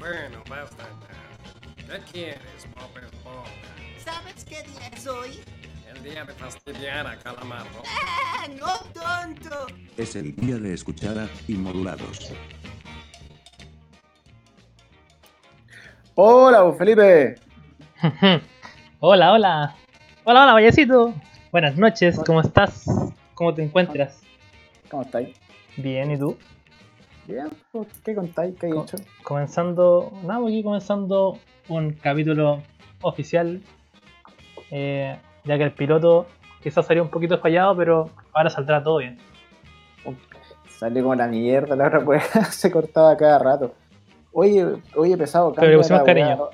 Bueno, basta ya. ¿Qué quieres, Bob Esponja? ¿Sabes qué día es hoy? El día de fastidiar a Calamardo. ¡Ah, no tonto! Es el día de escuchar a Inmodulados. Hola, Felipe. hola, hola. Hola, hola, Vallecito. Buenas noches, ¿cómo estás? ¿Cómo te encuentras? ¿Cómo estáis? Bien, ¿y tú? ¿Qué contáis? ¿Qué hay Co- hecho? Comenzando, nada, aquí comenzando un capítulo oficial. eh, ya que el piloto quizás salió un poquito fallado, pero ahora saldrá todo bien. Sale como la mierda, la otra pues se cortaba cada rato. Oye, oye, pesado, Pero le cambia la cariño.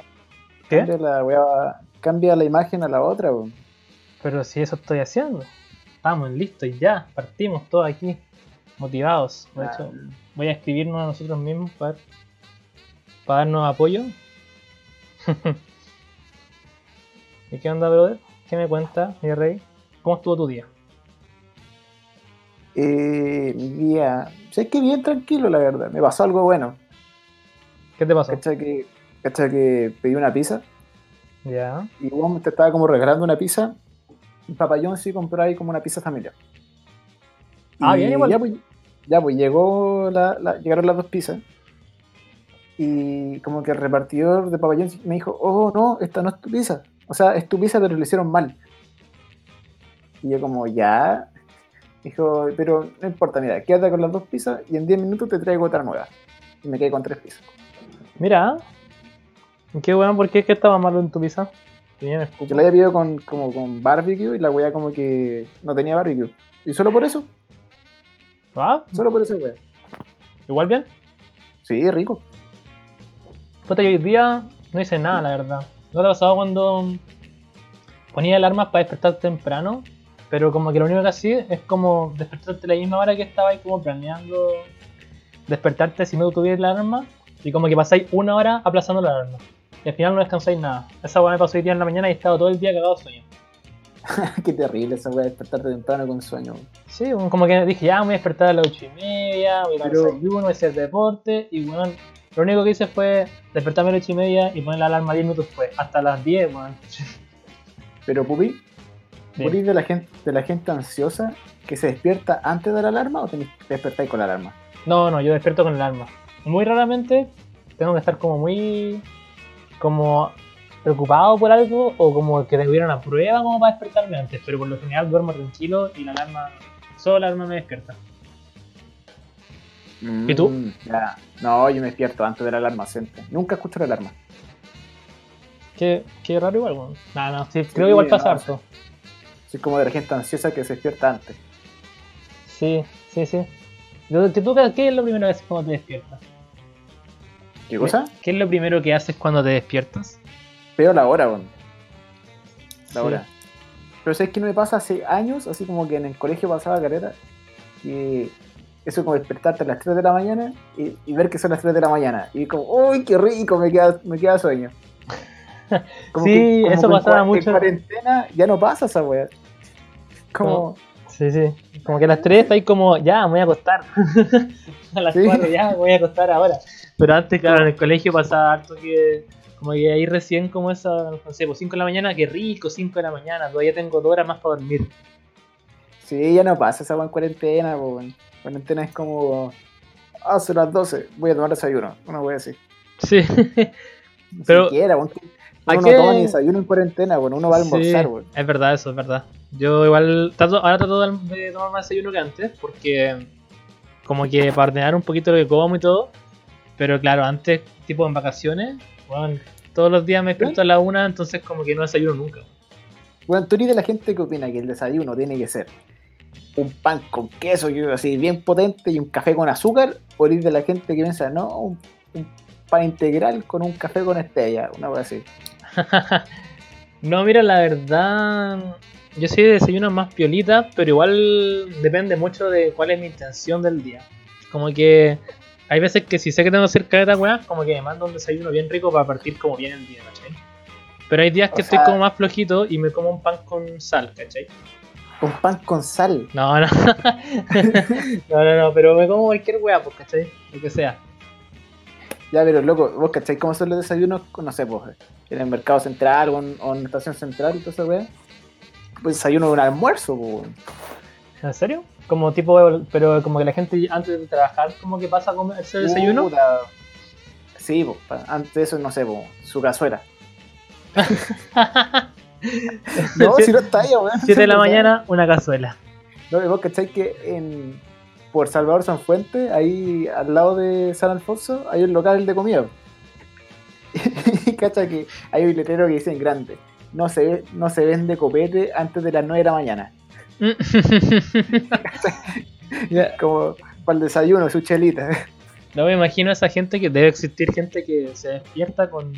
¿Qué? Cambia la, weá- cambia la imagen a la otra, weón. Pero si eso estoy haciendo. Estamos listos y ya, partimos todos aquí, motivados. De hecho, voy a escribirnos a nosotros mismos para, para darnos apoyo. ¿Y qué onda, brother? ¿Qué me cuenta, mi rey? ¿Cómo estuvo tu día? Eh, mi día, sé que bien tranquilo, la verdad. Me pasó algo bueno. ¿Qué te pasó? ¿Cachai que, pedí una pizza? Ya. Y vos te estaba como regalando una pizza. Y Papa John sí compró ahí como una pizza familiar. Ah, Y bien, igual. Ya pues, ya, pues, llegó la, la- llegaron las dos pizzas. Y como que el repartidor de John me dijo, oh no, esta no es tu pizza. O sea, es tu pizza, pero lo hicieron mal. Y yo como, ya. Dijo, pero no importa, mira, quédate con las dos pizzas y en 10 minutos te traigo otra nueva. Y me quedé con tres pizzas. Mira. Qué bueno, ¿por qué es que estaba malo en tu pizza? Yo la había pedido con, como con barbecue y la wea como que no tenía barbecue. Y solo por eso, Ah, solo por eso, wea. igual bien. Sí, rico. Puta, yo hoy día no hice nada, la verdad. ¿No te ha pasado cuando ponía alarmas para despertar temprano? Pero como que lo único que hacía es como despertarte a la misma hora que estaba ahí como planeando despertarte si no tuvieras la alarma y como que pasáis una hora aplazando la alarma. Y al final no descansáis nada. Esa weá me pasó hoy día en la mañana y he estado todo el día cagado de sueño. Qué terrible esa de despertarte temprano con sueño. Sí, como que dije, ya me voy a despertar a las 8 y media, voy a ir al desayuno, voy a hacer deporte, y bueno, lo único que hice fue despertarme a las 8 y media y poner la alarma 10 minutos después, hasta las 10, weón. Pero Pupi, Bien. ¿vos eres de la gente de la gente ansiosa que se despierta antes de la alarma o que despertar con la alarma? No, no, yo despierto con el alarma. Muy raramente tengo que estar como muy como preocupado por algo o como que hubiera una prueba como para despertarme antes, pero por lo general duermo tranquilo y la alarma, solo la alarma me despierta. ¿Y tú? Mm, ya. No, yo me despierto antes de la alarma siempre. Nunca escucho la alarma. Qué, qué raro igual, weón. No, no, sí, creo que igual no, pasa sí. harto. Soy como de la gente ansiosa que se despierta antes. Sí, sí, sí. Yo- ¿Qué, tú, ¿Qué es lo primero que haces cuando te despiertas? ¿Qué cosa? ¿Qué es lo primero que haces cuando te despiertas? Veo la hora, weón. La Sí. hora. Pero sabes que no me pasa hace años, así como que en el colegio pasaba carrera, que eso como despertarte a las 3 de la mañana y, y ver que son las 3 de la mañana. Y como, uy, qué rico, me queda, me queda sueño. Sí, eso en pasaba cua- mucho. En cuarentena ya no pasa esa weá. Como, Sí, sí. Como que a las 3 está ahí como, ya, me voy a acostar. a las Sí. 4 ya, me voy a acostar ahora. Pero antes, claro, en el colegio pasaba harto que, como que ahí recién como esa, no sé, pues 5 de la mañana, qué rico, 5 de la mañana, todavía tengo 2 horas más para dormir. sí, ya no pasa esa en cuarentena, weón. Cuarentena es como, ah, son las 12, voy a tomar desayuno. Una wea así. Sí. Ni Pero, siquiera, weón. ¿a Uno qué- no toma ni desayuno en cuarentena, weón. Uno va a almorzar, Sí. Es verdad, eso es verdad. Yo igual trato, ahora trato de de tomar más desayuno que antes, porque como que para ordenar un poquito lo que como y todo. Pero claro, antes, tipo en vacaciones, bueno, todos los días me despierto a la una, entonces como que no desayuno nunca. Bueno, tú de la gente que opina que el desayuno tiene que ser un pan con queso, yo así bien potente y un café con azúcar, o eres de la gente que piensa, no, un, un pan integral con un café con stevia, una cosa así. no, mira, la verdad, yo soy de desayunos más piolitas, pero igual depende mucho de cuál es mi intención del día. Como que hay veces que si sé que tengo que hacer caleta weá, como que me mando un desayuno bien rico para partir como bien el día, ¿cachai? Pero hay días O que estoy sea- como más flojito y me como un pan con sal, ¿cachai? Un pan con sal. No, no. no, no, no, pero me como cualquier weá, pues, ¿cachai? Lo que sea. Ya, pero loco, vos cacháis cómo son los desayunos, no sé, pues, en el mercado central o en, o en la estación central y todo eso, weón. Pues desayuno de un almuerzo, pues. ¿En serio? Como tipo, pero como que la gente antes de trabajar, como que pasa a comerse el desayuno. Puta. Sí, pa- antes de eso, no sé, pues, su cazuela. No, si no está ahí, weón. 7 de la mañana, una cazuela. No, y vos cacháis que en, por Salvador Sanfuente, ahí al lado de San Alfonso, hay un local de comida. Y cacha que hay un letrero que dice en grande, no se, no se vende copete antes de las 9 de la mañana. Como para el desayuno, su chelita. No me imagino a esa gente que debe existir gente que se despierta con,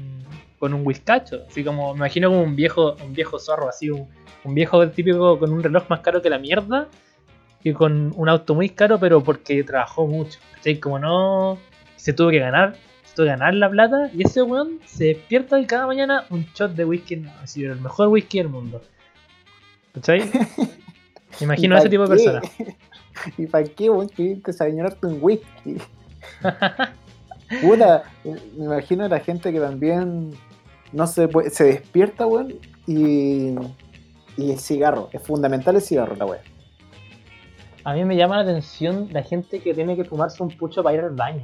con un whiskacho. Así como, me imagino como un viejo, un viejo zorro, así un, un viejo típico con un reloj más caro que la mierda. Y con un auto muy caro, pero porque trabajó mucho. ¿Cachai? Como no. Se tuvo que ganar. Se tuvo que ganar la plata. Y ese weón se despierta y cada mañana un shot de whisky. Así, el mejor whisky del mundo. ¿Cachai? Me imagino a ese tipo de personas. ¿Y para qué, weón? Querés desayunarte un whisky. Puta, me imagino a la gente que también no se puede- se despierta, weón, y, y el cigarro. Es fundamental el cigarro, la weón. A mí me llama la atención la gente que tiene que fumarse un pucho para ir al baño.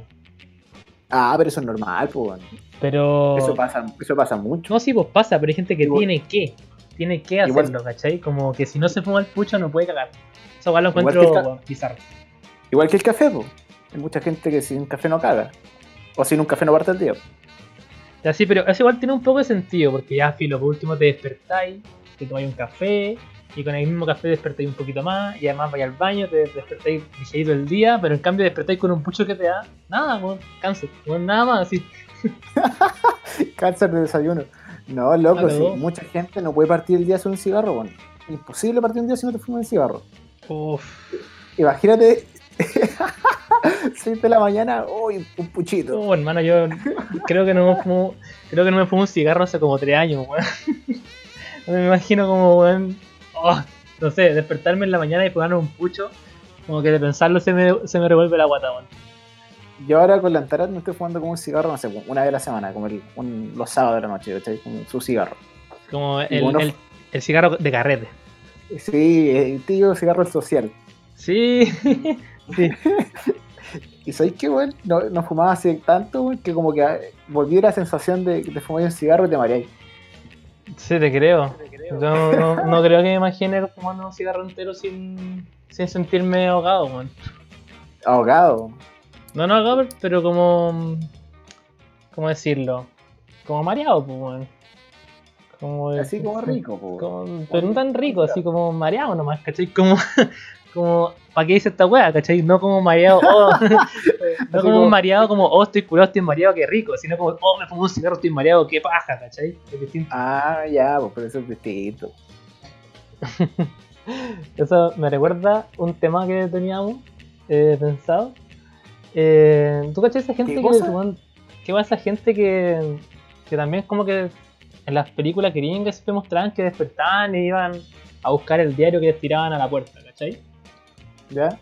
Ah, pero eso es normal, pues. Pero. Eso pasa, eso pasa mucho. No, sí, pues pasa, pero hay gente que tiene que. Tiene que Igual- hacerlo, ¿cachai? Como que si no se fuma el pucho no puede cagar. Eso igual lo Igual encuentro bueno, bizarro. Igual que el café, pues. Hay mucha gente que sin café no caga. O sin un café no parte el día. Ya sí, pero eso igual tiene un poco de sentido, porque ya, filo, por último te despertáis, te tomáis un café, y con el mismo café despertáis un poquito más, y además vais al baño, te despertáis ligerito el día, pero en cambio despertáis con un pucho que te da nada, weón, cáncer, weón, nada más, así. Cáncer de desayuno. No, loco, sí. Mucha gente no puede partir el día sin un cigarro, weón. Imposible partir un día si no te fumas un cigarro. Uff, Imagínate, 6 de la mañana, uy, un puchito. oh, hermano, yo creo que no me fumo, creo que no me fumo un cigarro hace como tres años, weón. Me imagino como, weón, oh, no sé, despertarme en la mañana y fumarme un pucho, como que de pensarlo se me, se me revuelve la guata, weón. Yo ahora con la Antarat me estoy fumando como un cigarro, no sé, una vez a la semana, como el, un- los sábados de la noche, ¿cachai? Como su cigarro. Como el, bueno, el, el cigarro de carrete. Sí, el tío cigarro social. Sí, sí. Y sabéis que, weón, no, no fumaba hace tanto, que como que ah, volví a la sensación de, de fumar un cigarro y te mareáis. Sí, te creo. Yo no, no creo que me imagine fumando un cigarro entero sin, sin sentirme ahogado, weón. Ahogado. No, no ahogado, pero como. ¿Cómo decirlo? Como mareado, pues, weón. Como, Así como rico, po. como- pero no tan rico, así como mareado nomás, ¿cachai? Como. como ¿Para qué dice esta wea, cachai? No como mareado, oh, no como mareado, como, oh, estoy curado, estoy mareado, qué rico, sino como, oh, me fumo un cigarro, estoy mareado, qué paja, ¿cachai? Es distinto. Ah, ya, pues, pero eso es distinto. Eso me recuerda un tema que teníamos eh, pensado. Eh, ¿Tú cachai esa gente ¿Qué que, qué va esa gente que, que también es como que en las películas gringas siempre mostraban que despertaban y iban a buscar el diario que les tiraban a la puerta, ¿cachai? ¿Ya?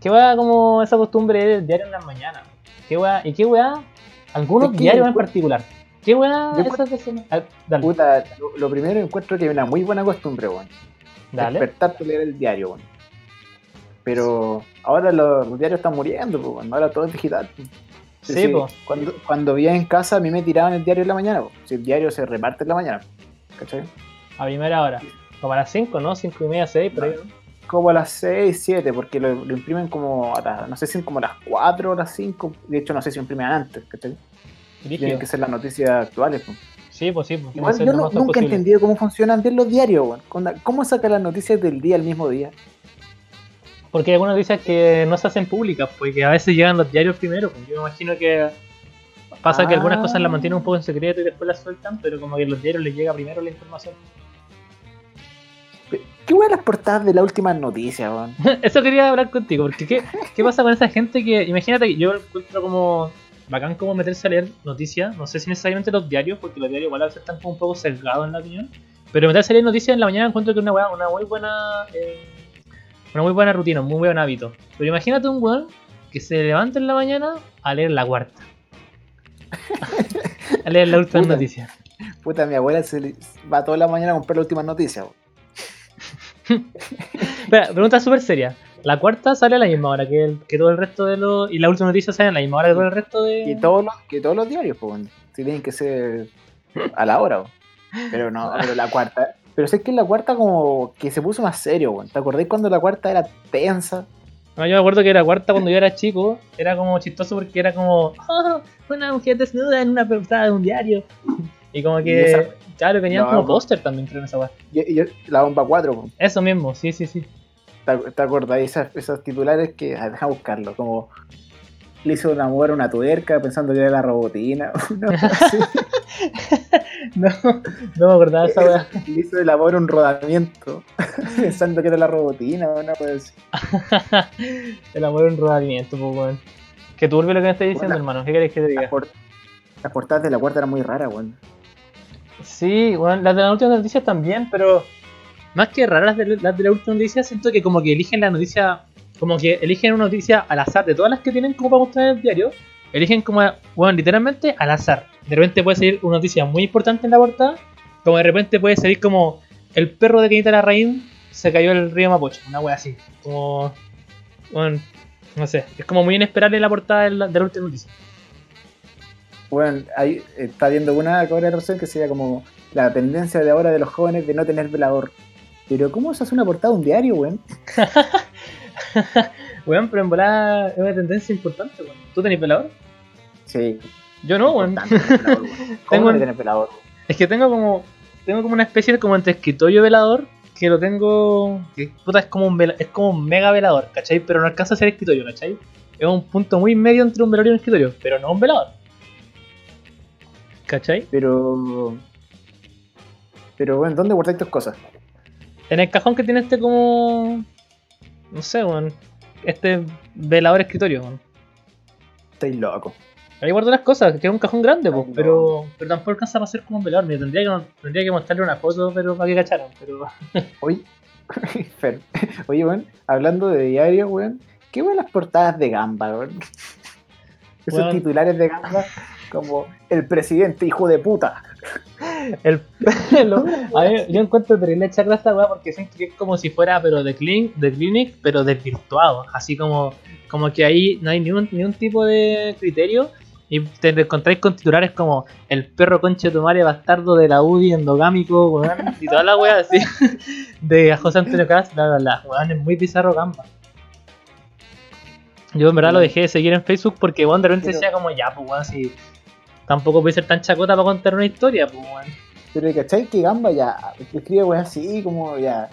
¿Qué va como esa costumbre de leer el diario en las mañanas? ¿Qué weá? ¿Y qué weá? Algunos Es que diarios en particular. ¿Qué weá esas? Ah, dale, Puta, lo, lo primero encuentro que es una muy buena costumbre, weón. dale. Despertarte leer el diario, weón. Pero ahora los, diarios están muriendo. Ahora todo es digital. Sí, Sí. Cuando, cuando vivía en casa, a mí me tiraban el diario en la mañana. Si el diario se reparte en la mañana, ¿cachai? A primera hora. Como a las 5, ¿no? 5 y media, 6, por ahí. ¿no? Como a las 6, 7, porque lo, lo imprimen como a las, no sé si como a las 4 o las 5. De hecho, no sé si imprimen antes, ¿cachai? Tienen que ser las noticias actuales. Sí, pues sí. Pues, Igual ser yo no- nunca he entendido cómo funcionan bien los diarios, weón. ¿Cómo saca las noticias del día al mismo día? Porque hay algunas noticias que no se hacen públicas, porque a veces llegan los diarios primero. Pues yo me imagino que pasa que algunas Ah. cosas las mantienen un poco en secreto y después las sueltan, pero como que los diarios les llega primero la información. ¿Qué weón las portadas de las últimas noticias, weón? Eso quería hablar contigo, porque ¿qué, qué pasa con esa gente que, imagínate que yo encuentro como bacán como meterse a leer noticias, no sé si necesariamente los diarios, porque los diarios igual a veces están como un poco sesgados en la opinión, pero meterse a leer noticias en la mañana encuentro que es una, una muy buena eh, una muy buena rutina, un muy buen hábito. Pero imagínate un weón que se levanta en la mañana a leer la cuarta. A leer la última Puta. noticia. Puta, mi abuela se va toda la mañana a comprar las últimas noticias. weón. Espera, pregunta súper seria. La cuarta sale a la misma hora que, el- que todo el resto de los. Y la última noticia sale a la misma hora que todo el resto de. Que todos los, que todos los diarios, pues. Si tienen que ser a la hora. Pero no, pero la cuarta. Pero sé que la cuarta como que se puso más serio, weón. ¿Te acordáis cuando la cuarta era tensa? No, yo me acuerdo que la cuarta cuando yo era chico era como chistoso porque era como. "Oh, una mujer desnuda en una portada de un diario. Y como Y que. esa- Claro, venían No, como póster también, creo, en esa weá. Y, y- la bomba 4, weón. Eso mismo, sí, sí, sí. ¿Te, te acordás? Esas, esos titulares que. Deja buscarlo. Como. Le hizo una mujer una tuerca pensando que era la robotina. Una cosa así. No, no me acordaba de esa weá. Le hizo el amor un rodamiento. pensando que era la robotina. Una cosa así. El amor un rodamiento, pues, weón. Que turbio lo que me estás diciendo, hermano. ¿Qué querés que te Las, diga? las portadas de la cuarta eran muy raras, weón. Sí, bueno, las de las últimas noticias también, pero más que raras de, las de la última noticia, siento que como que eligen la noticia, como que eligen una noticia al azar de todas las que tienen como para mostrar en el diario, eligen como, bueno, literalmente al azar. De repente puede salir una noticia muy importante en la portada, como de repente puede salir como el perro de Kenita Larraín se cayó al río Mapocho, una wea así, como, bueno, no sé, es como muy inesperable la portada de la, de la última noticia. Bueno, ahí está viendo una ahora recién que sería como la tendencia de ahora de los jóvenes de no tener velador. Pero ¿cómo se hace una portada de un diario, weón? Weón, pero en volada es una tendencia importante, weón. ¿Tú tenés velador? Sí. Yo no, weón. velador, weón. ¿Cómo Tengo velador? Es que tengo como. Tengo como una especie de como entre escritorio y velador. Que lo tengo. Que puta es como un vela- es como un mega velador, ¿cachai? Pero no alcanza a ser escritorio, ¿cachai? Es un punto muy medio entre un velador y un escritorio, pero no un velador. ¿Cachai? Pero. Pero, bueno, ¿dónde guardáis tus cosas? En el cajón que tiene este como. No sé, weón. Este velador escritorio. Estáis loco. Ahí guardo las cosas, que es un cajón grande, pues, pero, pero tampoco alcanza para ser como un velador. Me tendría que, tendría que mostrarle una foto, pero para que cacharan. Pero Oye, Fer, oye, weón, hablando de diario, weón, ¿qué las portadas de Gamba, weón? Esos titulares de Gamba, como el presidente hijo de puta. El, lo- a mí, yo encuentro terrible echar esta weá porque siento que es como si fuera, pero de, clean, de Clinic, pero desvirtuado. Así como, como que ahí no hay ni un, ni un tipo de criterio. Y te encontráis con titulares como el perro conche tu madre bastardo de la UDI endogámico, weón, y toda la weá así de José Antonio Cast, bla bla bla. Weón, es muy bizarro gamba. Yo en verdad lo dejé de seguir en Facebook porque weón de repente decía como ya, pues weón, si tampoco puede ser tan chacota para contar una historia, pues weón. Pero ¿cachai? Que Gamba ya escribe weón así, como ya.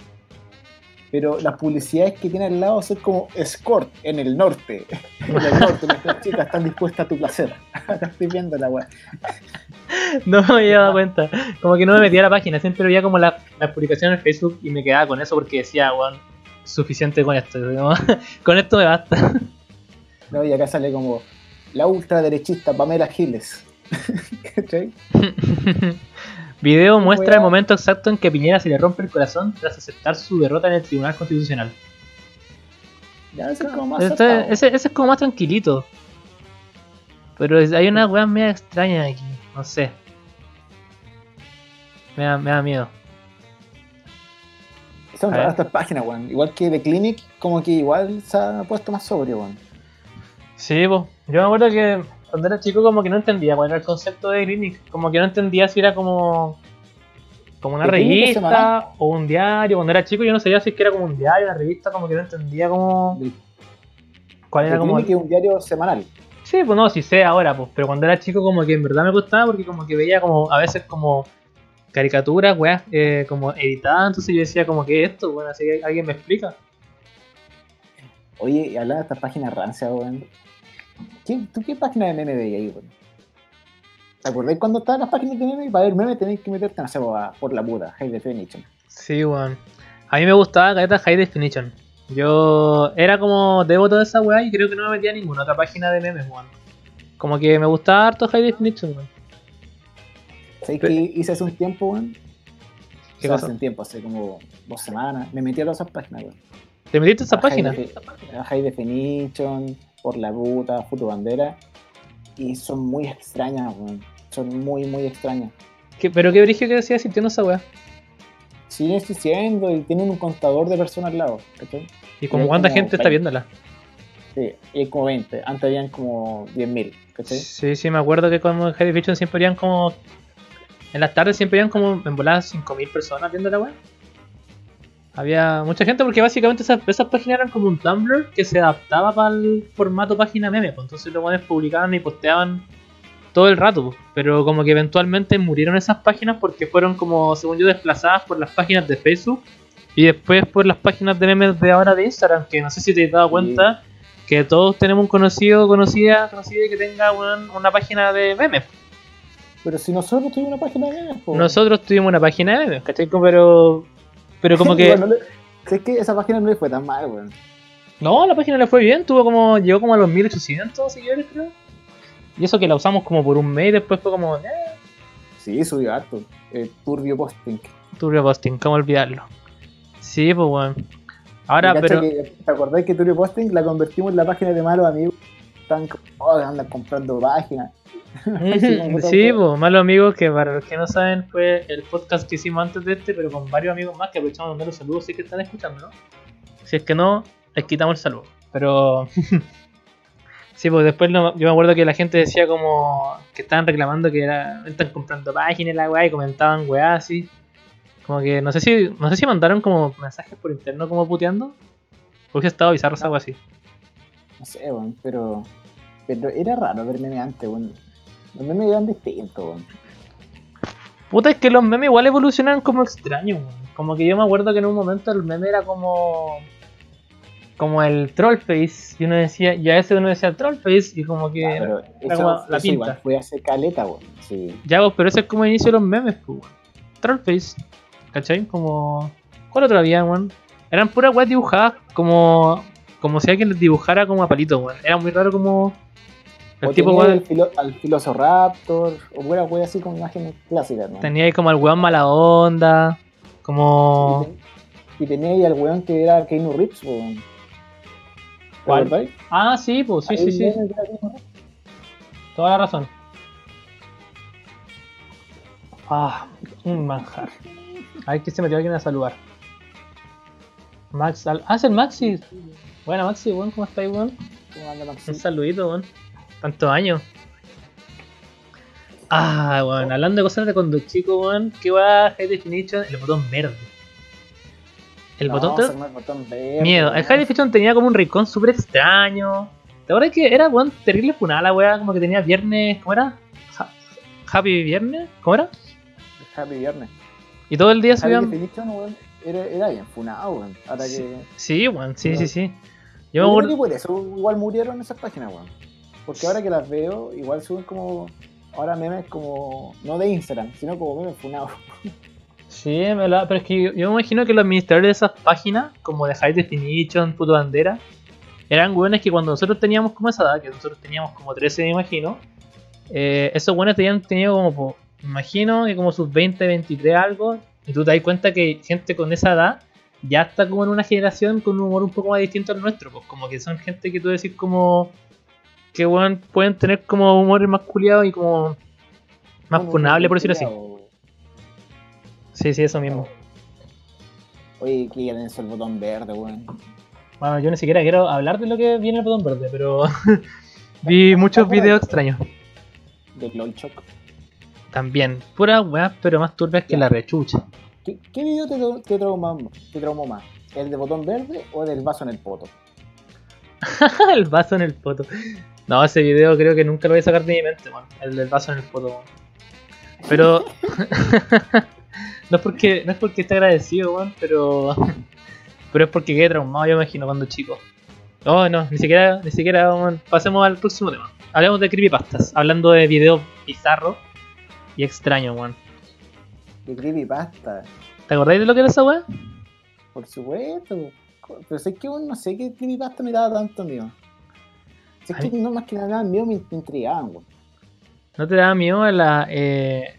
Pero las publicidades que tiene al lado son como escort en el norte. En el norte, nuestras chicas están dispuestas a tu placer. Acá estoy viendo la weá. No me había dado cuenta. Como que no me metía a la página, siempre veía como la- las publicaciones en Facebook y me quedaba con eso porque decía, weón, suficiente con esto. como, con esto me basta. No, y acá sale como la ultraderechista Pamela Giles. ¿Cachai? Video muestra el momento exacto en que Piñera se le rompe el corazón tras aceptar su derrota en el Tribunal Constitucional. Ya ese es como más Este- acertado. ese, ese es como más tranquilito. Pero hay una weá media extraña aquí, no sé. Me da, me da miedo. Son raras estas páginas, weón. Igual que The Clinic, como que igual se ha puesto más sobrio, weón. Sí, pues. Yo me acuerdo que cuando era chico como que no entendía cuál era el concepto de Clinic. Como que no entendía si era como como una ¿De Clinic es revista o un diario. Cuando era chico yo no sabía si es que era como un diario, una revista, como que no entendía como cuál era como... Un diario semanal. Sí, pues no, sí sé ahora, pues. Pero cuando era chico como que en verdad me gustaba porque como que veía como a veces como caricaturas, weas, eh, como editadas. Entonces yo decía como que esto, bueno, así que alguien me explica. Oye, y hablaba de estas páginas rancias, weón. ¿Qué, ¿Tú qué página de meme veías ahí, weón? ¿Te acordás cuando estaban las páginas de meme? Para ver meme tenéis que meterte, no sé, a- por la puta, High Definition. Sí, weón. A mí me gustaba Caleta High Definition. Yo era como devoto de esa weá y creo que no me metía a ninguna otra página de memes, weón. Como que me gustaba harto High Definition, weón. ¿Sabes Pero- qué hice hace un tiempo, weón? Hace un tiempo, hace como dos semanas. Me metí a todas esas páginas, weón. ¿Te metiste a esa A High página? Defi- a High Definition, por la puta, Futu Bandera. y son muy extrañas, weón. Son muy, muy extrañas. ¿Qué- pero qué brillo que decía sintiendo esa weá. Siguen existiendo y tienen un contador de personas al lado, ¿cachai? Y como cuánta como gente está 20. viéndola. Sí, y hay como 20. Antes habían como 10.000, ¿cachai? Sí, sí, me acuerdo que como en Heavy Fiction siempre habían como. En las tardes siempre habían como en voladas 5.000 personas viendo la. Había mucha gente porque básicamente esas, esas páginas eran como un Tumblr que se adaptaba para el formato página meme. pues, entonces los buenos publicaban y posteaban todo el rato. pues, Pero como que eventualmente murieron esas páginas porque fueron como, según yo, desplazadas por las páginas de Facebook y después por las páginas de memes de ahora de Instagram. Que no sé si te has dado Sí. cuenta que todos tenemos un conocido, conocida, conocida que tenga weón, una página de memes. Pero si nosotros tuvimos una página de memes, po. Nosotros tuvimos una página de memes, ¿cachai? Pero, pero como que... Bueno, le- es que esa página no le fue tan mal, weón. No, la página le fue bien, tuvo como, llegó como a los 1800 seguidores, creo. Y eso que la usamos como por un mes y después fue como, eh, Sí, subió harto. Eh, turbio posting. turbio posting, ¿cómo olvidarlo? Sí, pues bueno. Ahora, pero... que- ¿Te acordás que Turbio Posting la convertimos en la página de malos amigos? Están como, oh, andan comprando páginas. Sí, Sí, pues, malos amigos, que para los que no saben fue el podcast que hicimos antes de este, pero con varios amigos más que aprovechamos de mandar los saludos si es que están escuchando, ¿no? Si es que no, les quitamos el saludo. Pero... sí, pues después no- yo me acuerdo que la gente decía como que estaban reclamando que era, están comprando páginas y la weá y comentaban weá así. Como que no sé si no sé si mandaron como mensajes por interno como puteando. Porque estaba bizarro esa weá así. No sé, weón, pero. Pero era raro ver memes antes, weón. Los memes eran distintos, weón. Puta, es que los memes igual evolucionan como extraños, weón. Como que yo me acuerdo que en un momento el meme era como. Como el trollface. Y uno decía, y a ese uno decía trollface. Y como que. Ah, pero era eso, como la eso igual pinta. fue hace caleta, weón. Sí. Ya, vos, pero ese es como el inicio de los memes, pues, weón. Trollface. ¿Cachai? Como. ¿Cuál otra había, weón? Eran puras weas dibujadas como. Como si alguien les dibujara como a palito, weón. Era muy raro como. El o tipo, tenía el filo, al Filosiraptor, o fuera weón así con imágenes clásicas, ¿no? Tenía ahí como al weón mala onda. Como. Y, ten- y tenía ahí al weón que era Keanu Reeves, weón. ¿Te ¿Cuál? Ah, sí, pues, sí, Hay sí, sí. Toda la razón. Ah, un manjar. Ay, que se metió alguien a saludar. Max, Al- ah, es el Maxi. Buena Maxi, weón, ¿cómo estáis, weón? ¿Cómo anda, Maxi? Un saludito, weón. Tantos años. Ah, weón, hablando de cosas de cuando chico, weón, ¿qué va High Definition? El botón verde. El No, botón el botón verde, Miedo. El. High Definition tenía como un rincón súper extraño. La verdad es que era, weón, terrible funada la weá, como que tenía viernes, ¿cómo era? Ha- Happy Viernes, ¿cómo era? Happy Viernes. Y todo el día subían... Weón, era, era bien funado, weón. Ahora Sí. que... Sí, weón, sí, sí, sí. Yo me creo acuerdo... que por eso igual murieron esas páginas, weón. Porque ahora que las veo, igual suben como. Ahora memes como. No de Instagram, sino como memes funados. Sí, me la- pero es que yo, me imagino que los administradores de esas páginas, como de High Definition, Puto Bandera, eran weones que cuando nosotros teníamos como esa edad, que nosotros teníamos como 13, me imagino, eh, esos weones tenían tenido como, imagino que como sus 20, 23 algo, y tú te das cuenta que gente con esa edad ya está como en una generación con un humor un poco más distinto al nuestro, pues como que son gente que tú decís como que weón pueden tener como humores más culiados y como más Como funable, por decirlo así. Sí, sí, eso mismo. Oye, que ya el botón verde, weón. Bueno, yo ni siquiera quiero hablar de lo que viene el botón verde, pero vi muchos videos extraños. De LOLchok. También, puras weas, pero más turbias que la rechucha. ¿Qué, qué video te, te, traumó, te traumó más? ¿El de botón verde o del vaso en el poto? el vaso en el poto. No, ese video creo que nunca lo voy a sacar de mi mente, man. El del vaso en el poto, man. Pero. no es porque. No es porque esté agradecido, man, pero. Pero es porque quedé traumado, yo me imagino, cuando chico. Oh, no, ni siquiera, ni siquiera, man. Pasemos al próximo tema. Hablemos de creepypastas, hablando de videos bizarros y extraños, man. De creepypasta. ¿Te acordáis de lo que era esa wea? Por supuesto. Pero sé que no sé qué creepypasta me daba tanto miedo. Si es que no más que nada miedo me intrigaban, weón. ¿No te daba miedo la, eh,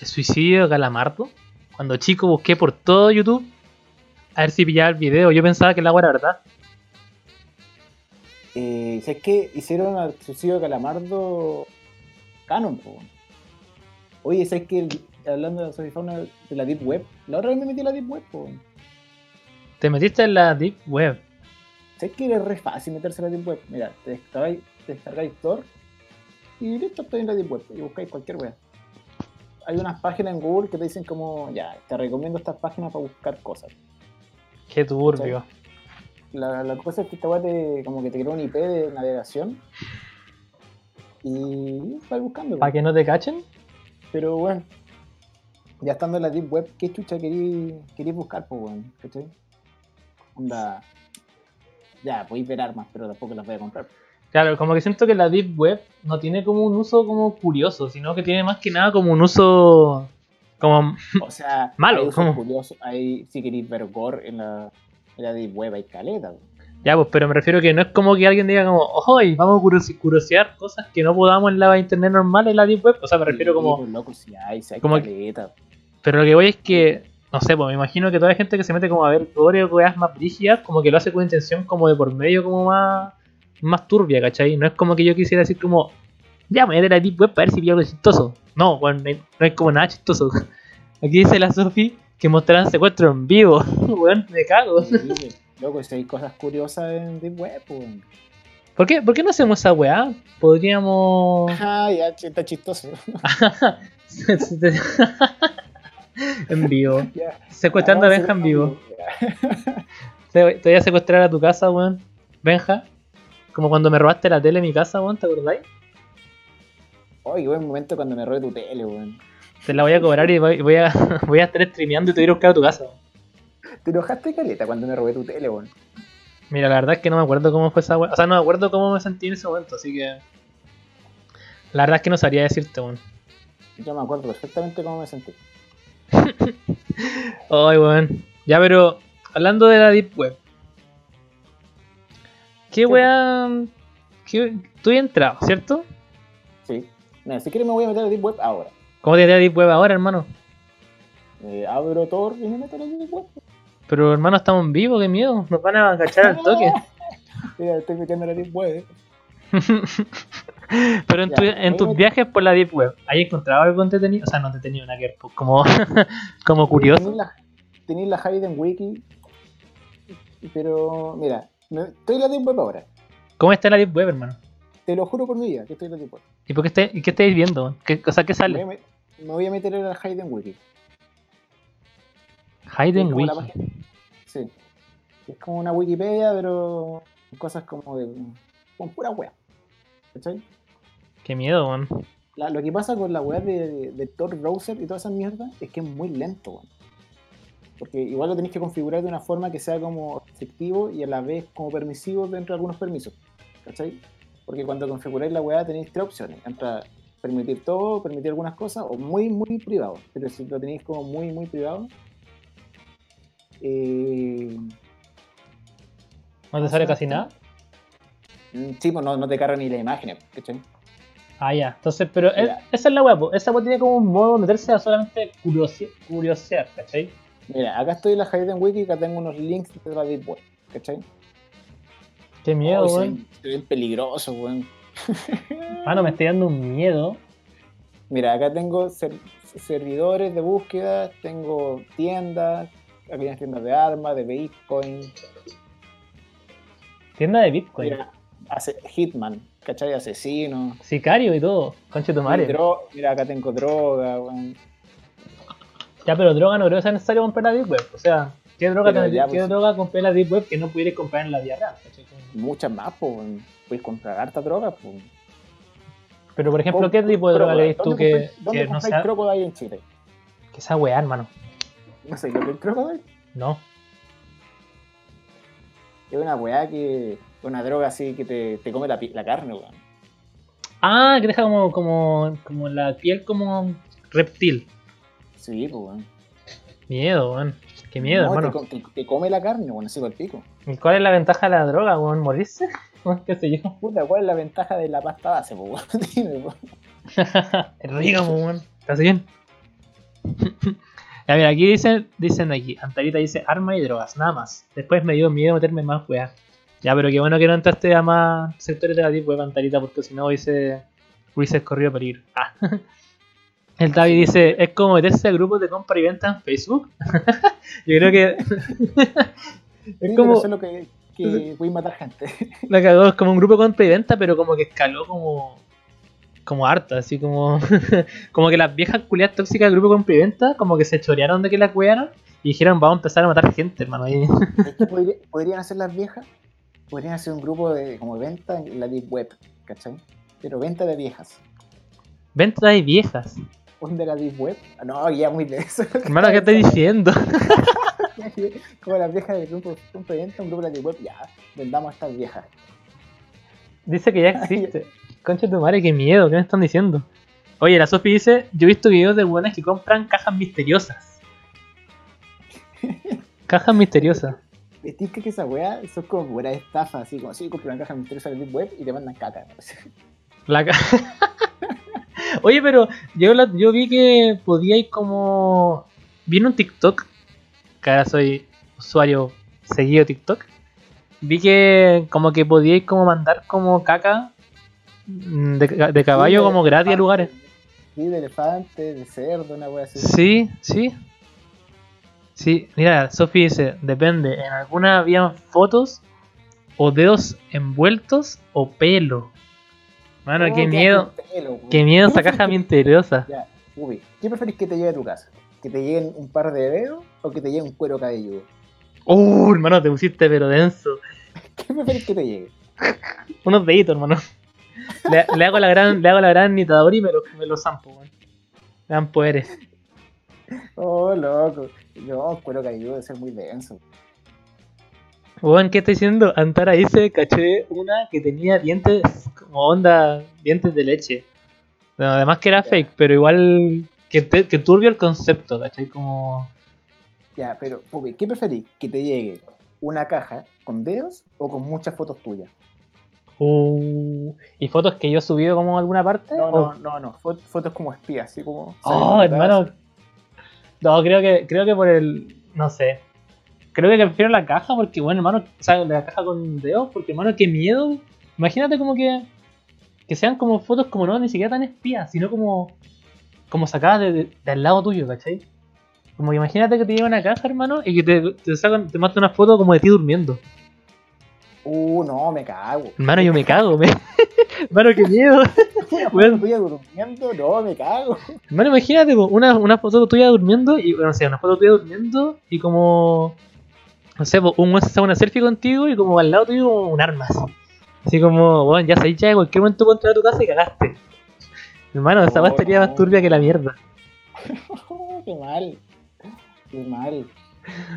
el suicidio de Calamardo? Cuando chico busqué por todo YouTube a ver si pillaba el video. Yo pensaba que el agua era verdad. Eh, si es que hicieron al suicidio de Calamardo canon, po. Oye, ¿sabes que el- hablando de la sofifauna de la Deep Web? La otra vez me metí a la Deep Web, po. weón. Te metiste en la Deep Web. ¿Sabes que es re fácil meterse a la Deep Web? Mira, te descargáis, te descargáis Tor y listo, estoy en la Deep Web y buscáis cualquier web. Hay unas páginas en Google que te dicen como, ya, te recomiendo estas páginas para buscar cosas. Qué turbio. La, la cosa es que esta web te, como que te crea un IP de navegación y vas buscando. ¿Para que no te cachen? Pero bueno, ya estando en la Deep Web, ¿qué chucha querí buscar, pues, weón? ¿Cachai? Onda. Ya, podéis ver armas, pero tampoco las voy a comprar. Claro, como que siento que la Deep Web no tiene como un uso como curioso, sino que tiene más que nada como un uso como... O sea, Malo, ¿cómo? curiosos, hay, si queréis ver gore en la, en la Deep Web, hay caleta. Ya, pues, pero me refiero que no es como que alguien diga como, hoy vamos a curiosear cosas que no podamos en la internet normal en la Deep Web. O sea, me refiero Sí, como... pues, loco, si hay, si hay como- caleta. Pero lo que voy es que, no sé, pues me imagino que toda la gente que se mete como a ver gore o weas más brígidas, como que lo hace con intención como de por medio como más, más turbia, ¿cachai? No es como que yo quisiera decir como, ya me voy a meter a la Deep Web para ver si pillo algo chistoso. No, bueno, no hay, no hay como nada chistoso. Aquí dice la Sofi que mostrarán secuestro en vivo. Weón, me cago. Sí, loco, si hay cosas curiosas en Deep Web, pues. ¿Por qué, ¿Por qué no hacemos esa weá? Podríamos... Ah, ya, está chistoso. en vivo. Secuestrando a Benja en vivo. Te, voy a secuestrar a tu casa, weón. Benja. Como cuando me robaste la tele en mi casa, weón, ¿te acordáis? Oye, buen momento cuando me robé tu tele, weón. Te la voy a cobrar y voy, voy a, voy a estar streameando y te voy a buscar a tu casa. weón. Te enojaste caleta cuando me robé tu tele, weón. Mira, la verdad es que no me acuerdo cómo fue esa weá. O sea, no me acuerdo cómo me sentí en ese momento, así que. La verdad es que no sabría decirte, weón. Yo me acuerdo perfectamente cómo me sentí. Ay, weón. Ya, pero. Hablando de la Deep Web. ¿Qué qué- Tú entrado, ¿cierto? Sí. Mira, si quieres me voy a meter a Deep Web ahora. ¿Cómo te da Deep Web ahora, hermano? Eh, abro Tor y me meto a la Deep Web. Pero hermano, estamos en vivo, qué miedo. Nos van a agachar al toque. Mira, estoy metiendo a la Deep Web. Pero en, Ya, tu- en tus viajes por la Deep Web, ¿hay encontrado algo entretenido? O sea, no entretenido, nada que ver, pues, como, como curioso. Tenéis la, la Hayden Wiki. Pero, mira, estoy en la Deep Web ahora. ¿Cómo está la Deep Web, hermano? Te lo juro por mi vida que estoy en la Deep Web. ¿Y por qué, estáis- y qué estáis viendo? ¿Qué, o sea, ¿qué sale? me- me voy a meter en la Hayden Wiki. La Wiki. Sí. Es como una Wikipedia, pero cosas como de. con pura web. ¿Cachai? Qué miedo. La- lo que pasa con la web de, de, de Tor Browser y toda esa mierda es que es muy lento, weón. Porque igual lo tenéis que configurar de una forma que sea como efectivo y a la vez como permisivo dentro de algunos permisos. ¿Cachai? Porque cuando configuráis la web tenéis tres opciones. Entra permitir todo, permitir algunas cosas, o muy, muy privado. Pero si lo tenéis como muy, muy privado, eh, ¿No te sale casi nada? Sí, pues no, no te carga ni las imágenes, ¿cachai? Ah, ya. Entonces, pero es- esa es la web. Esa web tiene como un modo de meterse a solamente curiosi- curiosear, ¿cachai? Mira, acá estoy en la Hayden Wiki, acá tengo unos links de la Deep Web, ¿cachai? Qué miedo, Oh, se weón. ven- se ven peligrosos, weón. Mano, me estoy dando un miedo. Mira, acá tengo ser- servidores de búsqueda, tengo tiendas, aquí hay tiendas de armas, de Bitcoin. Tienda de Bitcoin. Mira, hace Hitman, ¿cachai? Asesino. Sicario y todo. Conche tu madre. Mira, acá tengo droga, weón. Ya, pero droga no creo que sea necesario comprar la Deep Web. O sea, ¿qué droga, Pero te- ya, ¿qué pues. droga compré la Deep Web que no pudierais comprar en la vida real? ¿cachai? Muchas más, pues. Puedes comprar harta droga, pues. Pero, por ejemplo, ¿qué tipo de droga Crocodile. crees tú ¿Dónde que, ¿Dónde que no sea Crocodile en Chile? que esa weá, hermano? No sé, lo que es Crocodile No. es una weá que. Una droga así que te, te come la, la carne, weón. Ah, que deja como, como, como la piel como reptil. Sí, pues, weón. Miedo, weón. Qué miedo, No, hermano. Te, te- te come la carne, weón, así por el pico. ¿Y cuál es la ventaja de la droga, weón? ¿Morirse? ¿Qué sé yo? Puta, ¿cuál es la ventaja de la pasta base, pues, weón? Dime, weón. es rico, weón. ¿Estás bien? ya, mira, aquí dicen, dicen aquí, Antarita dice arma y drogas, nada más. Después me dio miedo meterme más weá. Ya, pero qué bueno que no entraste a más sectores de la Deep Web, Antarita, porque si no hubiese Ulises corrió a peligro. Ah. El David dice, es como meterse a grupos de compra y venta en Facebook. Yo creo que es como eso es lo que, que voy a matar gente. la cagó, es como un grupo de compra y venta, pero como que escaló como como harto, así como como que las viejas culiadas tóxicas del grupo de compra y venta como que se chorearon de que la cuidaron y dijeron, "Vamos a empezar a matar gente, hermano." Es que podría- podrían hacer las viejas, podrían hacer un grupo de como venta en la deep web, ¿cachai? Pero venta de viejas. Venta de viejas. Un de la deep web. Ah, No, ya muy de eso. Hermano, ¿qué estás diciendo? Como las viejas del grupo y venta, un grupo de la deep web, ya, vendamos a estas viejas. Dice que ya existe. Concha de tu madre, qué miedo, ¿qué me están diciendo? Oye, la Sofi dice, yo he visto videos de buenas que compran cajas misteriosas. Cajas misteriosas. ¿Vestís que esa weá son como buena estafa, así como si compras una caja misteriosa de web y te mandan caca. La ca- Oye, pero yo, la- yo vi que podíais como... Vi en un TikTok, que ahora soy usuario seguido TikTok, vi que como que podíais como mandar como caca mm, de, de caballo Sí, como de gratis a lugares. Sí, de elefante, de cerdo, una weá así. Sí, sí. Sí, mira, Sofi dice, depende, en algunas habían fotos o dedos envueltos o pelo. Mano, Oh, qué miedo, pelo, qué miedo esa caja misteriosa. Ya, Ubi, ¿qué preferís que te llegue a tu casa? ¿Que te lleguen un par de dedos o que te llegue un cuero cabelludo? Uh, hermano, te pusiste pero denso. ¿Qué preferís que te llegue? Unos deditos, hermano. Le, le hago la gran, le hago la gran nitadora y me lo, me lo zampo, weón. Me dan poderes. Oh, loco. Un cuero cabelludo debe ser muy denso. Weón, ¿qué está diciendo? Antara dice, caché una que tenía dientes como onda, dientes de leche. Bueno, además que era fake, pero igual que, te- que turbio el concepto, ¿cachai? Como... Ya, pero, ¿qué preferís? ¿Que te llegue una caja con dedos o con muchas fotos tuyas? Uh, ¿Y fotos que yo he subido como a alguna parte? No, ¿O- no, no, no. fo- Fotos como espías, así como. Oh, hermano. No, creo que, creo que por el. No sé. Creo que prefiero la caja porque, bueno, hermano, o sea, la caja con dedos, porque, hermano, qué miedo. Imagínate como que. Que sean como fotos como no, ni siquiera tan espías, sino como. Como sacadas de, de- al lado tuyo, ¿cachai? Como que imagínate que te lleva una caja, hermano, y que te, te sacan, te matan una foto como de ti durmiendo. Uh, no, me cago. Hermano, yo me cago, me. hermano, qué miedo. Foto tuya durmiendo, no, me cago. Hermano, imagínate una, una foto tuya durmiendo y, no sé, una foto tuya durmiendo y como, no sé, un weón se una selfie contigo y como al lado tuyo como un arma así. Así como, bueno, ya sabéis ya, en cualquier momento puedo entrar a tu casa y cagaste. Hermano, esa Oh, estaría no. más turbia que la mierda. Qué mal. Qué mal.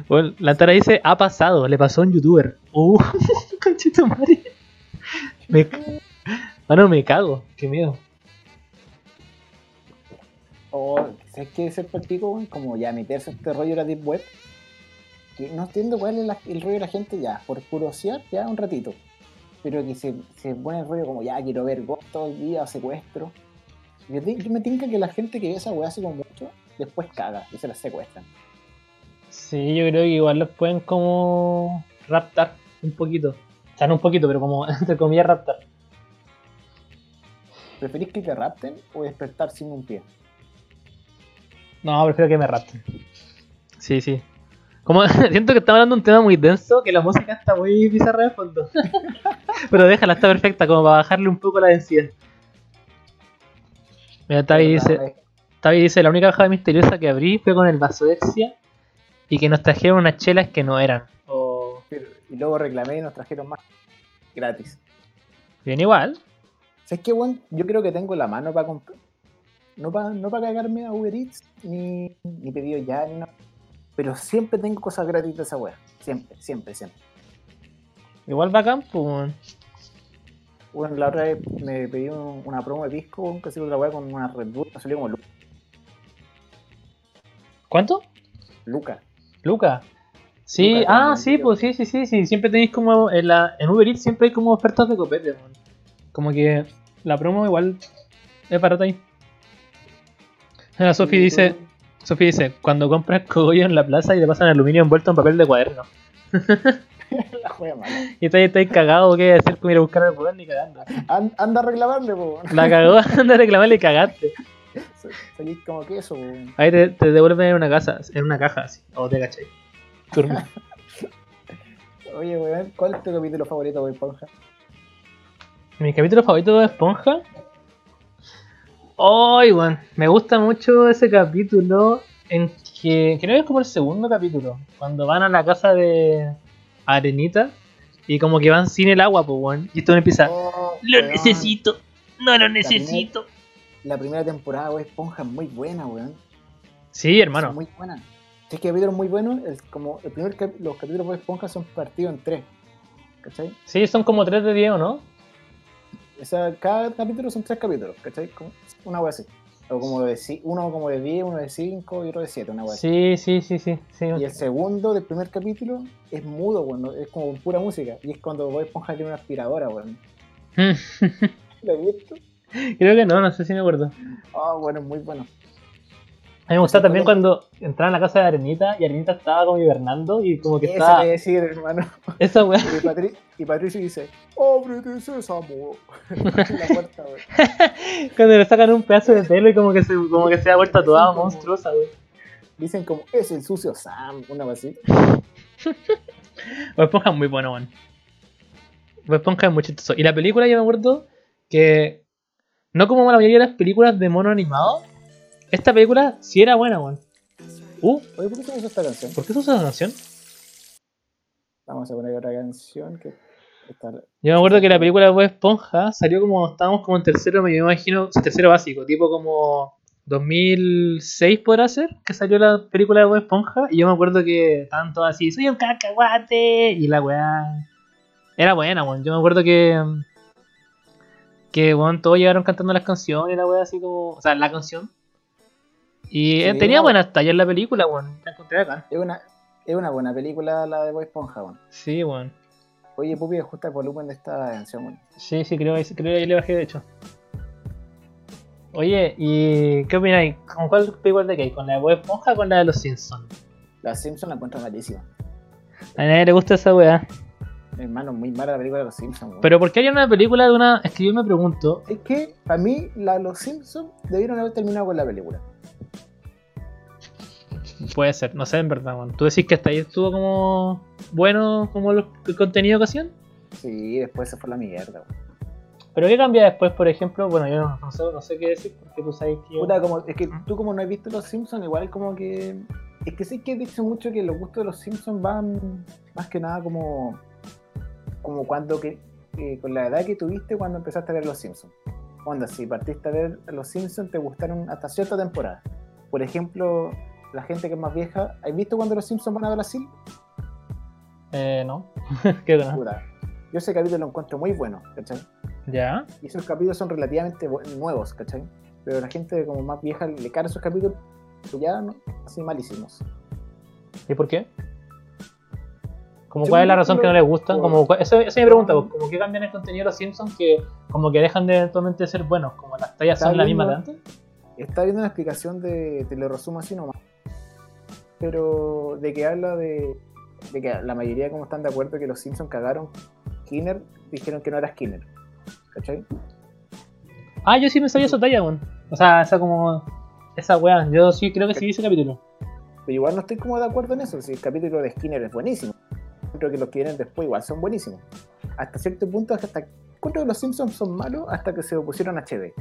Bueno, la Tara dice, ha pasado, le pasó a un youtuber. Uh, conchito madre. Me, mano, me cago, qué miedo. O, ¿sabes qué es el weón? Como ya meterse este rollo de la Deep Web. Que no entiendo cuál es el rollo de la gente ya, por curiosidad, ya un ratito. Pero que se, se pone el rollo como ya quiero ver ghost todo el día, secuestro. Yo, me tinca que la gente que ve esa weá así como mucho, después caga y se la secuestran. Sí, yo creo que igual los pueden como raptar un poquito. O sea, no un poquito, pero como entre comillas raptar. ¿Preferís que te rapten o despertar sin un pie? No, prefiero que me rapten. Sí, sí. Como siento que estamos hablando de un tema muy denso, que la música está muy bizarra de fondo. Pero déjala, está perfecta, como para bajarle un poco la densidad. Mira, Tavi dice, Tavi dice, la única caja misteriosa que abrí fue con el vasodexia y que nos trajeron unas chelas que no eran. O y luego reclamé y nos trajeron más gratis. bien igual. ¿Sabes qué, weón? Yo creo que tengo la mano para comprar. No para no pa cagarme a Uber Eats, ni, ni pedido ya, ni nada. Pero siempre tengo cosas gratis de esa wea. Siempre, siempre, siempre. Igual bacán, pues. weón. Bueno, la otra vez me pedí un- una promo de pisco, hacía otra wea con una Red Bull, me salió como Lu- ¿Cuánto? Luca. Luca. Sí, Luca, ah, sí, pues sí, sí, sí, sí. Siempre tenéis como en, la, en Uber Eats siempre hay como ofertas de copete, weón. Como que la promo igual es barata ahí. La Sofi Y dice, Sofi dice, cuando compras cogollo en la plaza y te pasan aluminio envuelto en papel de cuaderno. La Juega. Y estáis estáis cagado, ¿qué hacer? Como ir a buscar al weón ni cagando. An- anda a reclamarle, po. La cagó, anda a reclamarle y cagaste. Salís como queso, po. Ahí te, te devuelven en una casa, en una caja así. O te cachai. Oye, weón, ¿cuál es tu capítulo favorito, Bob Esponja? Mi capítulo favorito de Esponja. Ay, weón. Me gusta mucho ese capítulo en que creo que es como el segundo capítulo. Cuando van a la casa de Arenita y como que van sin el agua, pues, weón. Y esto empieza. Oh, Lo weón, necesito. No lo necesito. La primera temporada, Bob Esponja, es muy buena, weón. Sí, Es hermano. muy buena. Si es que capítulo muy bueno, el, como el primer cap- los capítulos de Esponja son partidos en tres. ¿Cachai? Sí, son como 3 de 10, ¿o no? O sea, cada capítulo son tres capítulos, ¿cachai? Como una wea así. O como de, uno como de 10, uno de 5 y otro de 7, una wea así. Sí, sí, sí, sí. sí. Y el segundo del primer capítulo es mudo, bueno, es como pura música. Y es cuando Bob Esponja tiene una aspiradora, weón. ¿Lo he visto? Creo que no, no sé si me acuerdo. Ah, bueno, muy bueno. A mí me gustaba también ¿cuál cuando entraban a la casa de Arenita y Arenita estaba como hibernando y como que Eso estaba. a decir, hermano. Esa weá. Y, Patri- y Patricio dice, ¡Ábrete sésamo! en la puerta. Cuando le sacan un pedazo de pelo y como que se, como que se da vuelta toda monstruosa, güey. Dicen como, es el sucio Sam, una. Bob Esponja es muy bueno, weón. Esponja es muy chistoso. Y la película yo me acuerdo que, no como la mayoría de las películas de mono animado, esta película sí era buena, weón. Uh, Oye, ¿por qué se puso esta canción? ¿por qué se usa esa canción? Vamos a poner otra canción que está... Yo me acuerdo que la película de Bob Esponja salió como estábamos como en tercero, me imagino, tercero básico, tipo como 2006 podrá ser, que salió la película de Bob Esponja, y yo me acuerdo que tanto así, soy un cacahuate, y la weá era buena, weón. Yo me acuerdo que, que weón, todos llegaron cantando las canciones, y la weá así como, o sea, la canción. Y eh, Sí, tenía buenas tallas la película, weón, la encontré acá. Es una, es una buena película la de Bob Esponja, weón. Sí, weón. Oye, Pupi, ajusta el volumen de esta canción, weón. Sí, sí, creo, creo que ahí le bajé de hecho. Oye, ¿y qué opináis? ¿Con cuál película de qué? ¿Con la de Bob Esponja o con la de los Simpsons? La Simpsons la encuentro malísima. A nadie le gusta esa weá. Hermano, muy mala la película de los Simpsons, weón. Pero ¿por qué hay una película de una... Es que yo me pregunto... Es que, para mí, la, los Simpsons debieron haber terminado con la película. Puede ser, no sé en verdad, weón. ¿Tú decís que hasta ahí estuvo como... Bueno como el contenido de ocasión? Sí, después se fue la mierda, weón. ¿Pero qué cambia después, por ejemplo? Bueno, yo no, no sé, no sé qué decir porque tú sabes que... Puta, como, es que tú como no has visto los Simpsons, igual como que... Es que sí que he dicho mucho que los gustos de los Simpsons van más que nada como... Como cuando que... eh, con la edad que tuviste cuando empezaste a ver los Simpsons. Onda, si partiste a ver los Simpsons te gustaron hasta cierta temporada. Por ejemplo, la gente que es más vieja, ¿has visto cuando los Simpsons van a Brasil? Eh, no. ¿Qué? Puta, yo ese capítulo lo encuentro muy bueno, ¿cachai? ¿Ya? Y esos capítulos son relativamente nuevos, ¿cachai? Pero la gente como más vieja le cara esos capítulos que ya no, así malísimos. ¿Y por qué? Como cuál es la razón que no les gusta, por- como eso, esa es mi pregunta, pues, como que cambian el contenido de los Simpsons que como que dejan de eventualmente ser buenos, como las tallas son las mismas de antes. Está viendo una explicación de, te lo resumo así nomás, pero de que habla de, de que la mayoría como están de acuerdo que los Simpsons cagaron Skinner, dijeron que no era Skinner, ¿cachai? Ah, yo sí me sabía esa talla, weón. O sea, esa como esa weá, yo sí creo que sí vi ese capítulo. Pero igual no estoy como de acuerdo en eso, si el capítulo de Skinner es buenísimo. Que los que vienen después igual son buenísimos. Hasta cierto punto, hasta encuentro que los Simpsons son malos hasta que se opusieron a HD.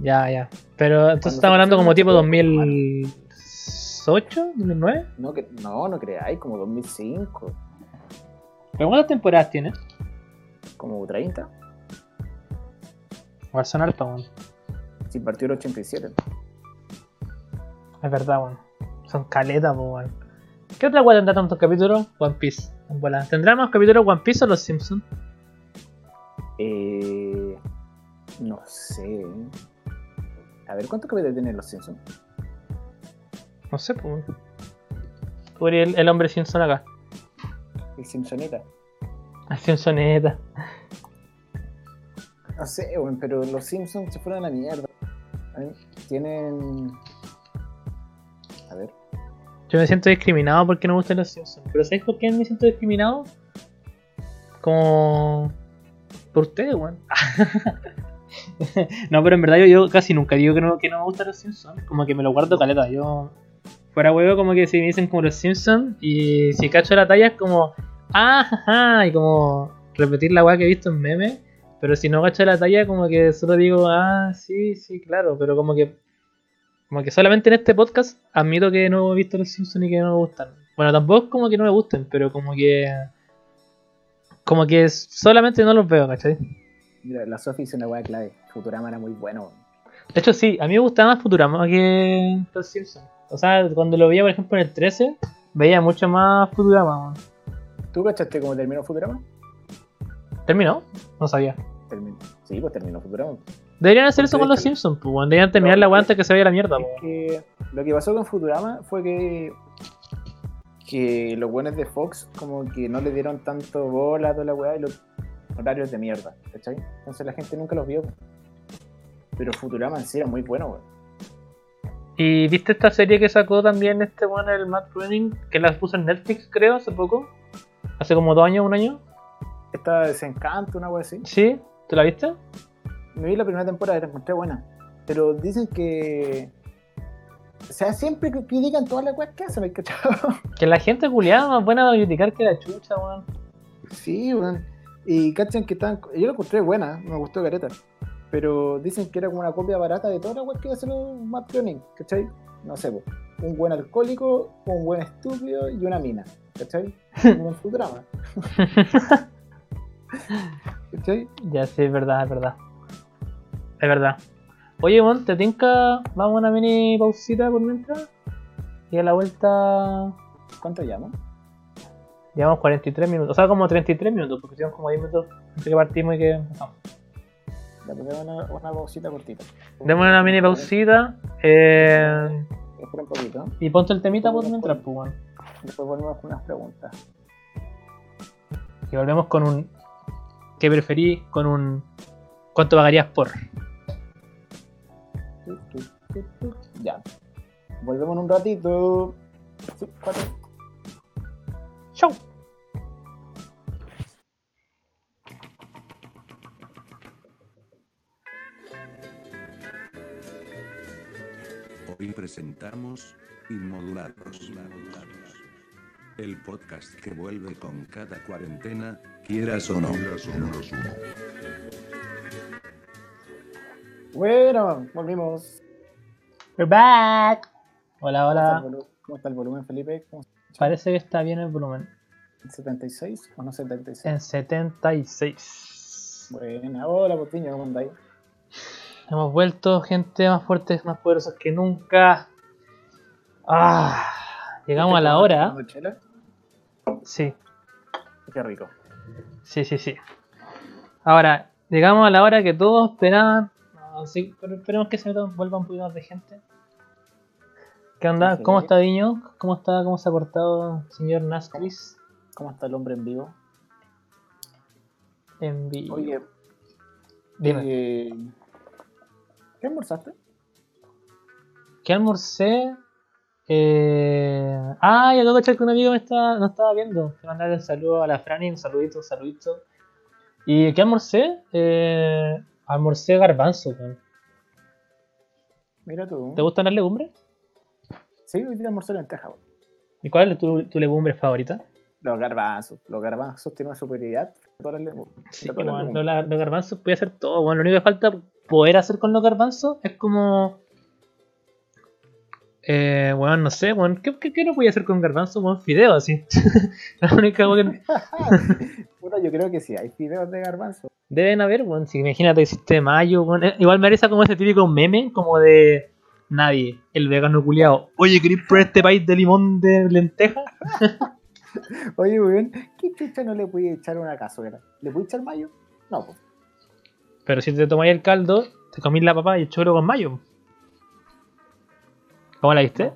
Ya, ya. Pero entonces estamos hablando como tipo pusieron 2008, 2009. No, que, no, no creáis, como 2005, ¿Pero cuántas temporadas tiene? como 30, Igual son altas, weón. si partió el 87. Es verdad, weón. Son caletas, weón. ¿Qué otra weá tendrá tantos capítulos? One Piece. En bola. ¿Tendrá más capítulos One Piece o los Simpsons? Eh, no sé. A ver, ¿cuántos capítulos tienen los Simpsons? No sé, pues. weón. Podría el, el hombre Simpson acá. El Simpsoneta. El Simpsoneta. No sé, weón, pero los Simpsons se fueron a la mierda. Tienen. Yo me siento discriminado porque no me gustan los Simpsons. Pero ¿sabes por qué me siento discriminado? Como. Por ustedes, weón. no, pero en verdad yo, casi nunca digo que no, que no me gustan los Simpsons. Como que me lo guardo caleta. Yo. Fuera huevo, como que si me dicen como los Simpsons. Y si cacho la talla es como. Ah, jaja", Y como repetir la weá que he visto en memes. Pero si no cacho la talla, como que solo digo, ah, sí, sí, claro. Pero como que. Como que solamente en este podcast admito que no he visto los Simpsons y que no me gustan. Bueno, tampoco es como que no me gusten, pero como que. Como que solamente no los veo, ¿cachai? Mira, la Sophie hizo una weá clave. Futurama era muy bueno. De hecho, sí, a mí me gustaba más Futurama que Los Simpsons. O sea, cuando lo veía, por ejemplo, en el 13, veía mucho más Futurama. ¿Tú cachaste cómo terminó Futurama? ¿Terminó? No sabía. Terminó. Sí, pues terminó Futurama. Deberían hacer eso con los Simpsons, pues, weón. Deberían terminar la weá antes que se vaya a la mierda, Es pues. que lo que pasó con Futurama fue que que los buenos de Fox como que no le dieron tanto bola a toda la weá y los horarios de mierda, ¿cachai? Entonces la gente nunca los vio. Pero Futurama en sí era muy bueno, weón. ¿Y viste esta serie que sacó también este weón, el Matt Groening? Que la puso en Netflix, creo, hace poco. Hace como dos años, un año. Esta desencanto, una weá así. ¿Sí? ¿Tú la viste? Me vi la primera temporada y la encontré buena. Pero dicen que. O sea, siempre critican todas las weas que hacen, ¿me cachado? Que la gente culiada más buena de criticar que la chucha, weón. Sí, weón. Y cachan que están. Yo la encontré buena, me gustó Careta. Pero dicen que era como una copia barata de todas las weas que hacen los Matt Groening, ¿cachai? No sé, po. un buen alcohólico, un buen estúpido y una mina, ¿cachai? Como en Futurama. ¿cachai? Ya sí, es verdad, es verdad. Es verdad. Oye, weón, ¿te tinca? Vamos a una mini pausita por mientras. Y a la vuelta. ¿Cuánto llamo? Llevamos 43 minutos. O sea, como 33 minutos, porque hicimos como 10 minutos entre que partimos y que empezamos. Ya ponemos una, una pausita cortita. Demos una mini pausita. Eh, Espera un poquito. y ponte el temita por mientras, pues. Después volvemos con unas preguntas. Y volvemos con un. ¿Qué preferís? Con un. ¿Cuánto pagarías por? Ya. Volvemos en un ratito. Sí, cuatro. ¡Chau! Hoy presentamos Inmodulados. El podcast que vuelve con cada cuarentena, quieras o no. Bueno, volvimos. We're back. Hola, ¿Cómo está, hola. cómo está el volumen, Felipe? Parece que está bien el volumen. ¿76 o no 76? En 76. Buena, hola, Potiño, ¿cómo andáis? Hemos vuelto, gente más fuertes, más poderosos que nunca. Ah, llegamos a la hora. ¿Tomando chela? Sí, Qué rico. sí, sí, sí. Ahora, llegamos a la hora que todos esperaban. No, sí, pero esperemos que se vuelva un poquito más de gente. ¿Qué onda? ¿Cómo está Viño? ¿Cómo está? ¿Cómo se ha portado señor Nascris? ¿Cómo está el hombre en vivo? En vivo. Oye, Dime. eh, ¿qué almorzaste? ¿Qué almorcé? Eh... Ah, ya tengo que echar que un amigo me está, no estaba viendo. Quiero mandarle un saludo a la Franny, un saludito, un saludito. ¿Y qué almorcé? Eh... Almorcé garbanzo, weón. Mira tú. ¿Te gustan las legumbres? Sí, hoy día almorcé lenteja, weón. ¿Y cuál es tu, tu legumbre favorita? Los garbanzos. Los garbanzos tienen una superioridad. todas las legumbres. Sí, todas las los, los garbanzos puede hacer todo, weón. Lo único que falta poder hacer con los garbanzos es como. Eh, weón, no sé, weón. ¿Qué, qué, qué no podía hacer con garbanzos? Weón, fideo, así. La única que. Puta, yo creo que sí, hay fideos de garbanzo. Deben haber, weón. Si imagínate existe mayo, weón. Eh, Igual me parece como ese típico meme, como de nadie, el vegano culiado. Oye, ¿querés probar este país de limón de lenteja? Oye, weón, ¿qué chucha no le puede echar a una cazuela? ¿Le puede echar mayo? No, pues. Pero si te tomáis el caldo, te comís la papa y el choro con mayo. ¿Cómo la viste?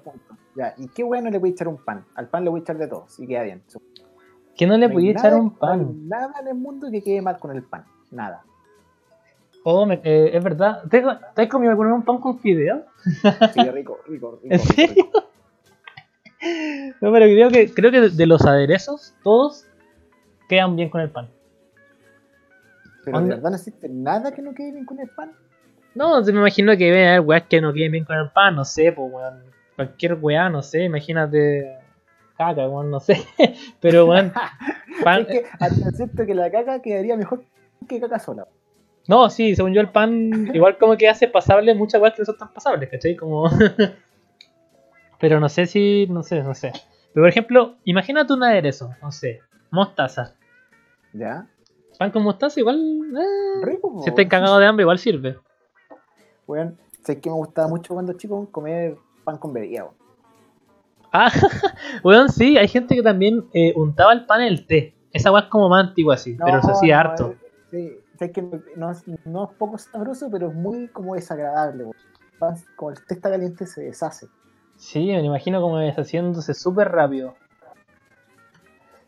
Ya, ¿y qué bueno le puede echar un pan? Al pan le voy a echar de todo, si queda bien. Que no le No echar un pan. nada en el mundo que quede mal con el pan. Nada. Oh, me- eh, es verdad. ¿Te, te has comido alguna vez un pan con fideo? Sí, rico, rico, rico. ¿En serio? rico. No, pero creo que, creo que de los aderezos, todos quedan bien con el pan. Pero de verdad no existe nada que no quede bien con el pan. No, me imagino que debe haber weas que no queden bien con el pan, no sé, pues weón. Cualquier weá, no sé, imagínate. Caca, weón, no sé. Pero weón, pan. Es que acepto que la caca quedaría mejor que caca sola. No, sí, según yo el pan, igual como que hace pasable muchas weas que no son tan pasables, ¿cachai? Como. Pero no sé si. No sé, no sé. Pero por ejemplo, imagínate un aderezo, no sé, mostaza. ¿Ya? Pan con mostaza igual. eh, Rico, si estáis cagados de hambre, igual sirve. Weón, sé que me gustaba mucho cuando chico comer pan con bebida, weón. Ah, weón, sí, hay gente que también eh, untaba el pan en el té. Esa weá es como más antigua así, pero se hacía no, harto. eh, Sí, sé que no es, no es poco sabroso, pero es muy como desagradable, weón. Pan- Como el té está caliente se deshace. Sí, me imagino como deshaciéndose súper rápido.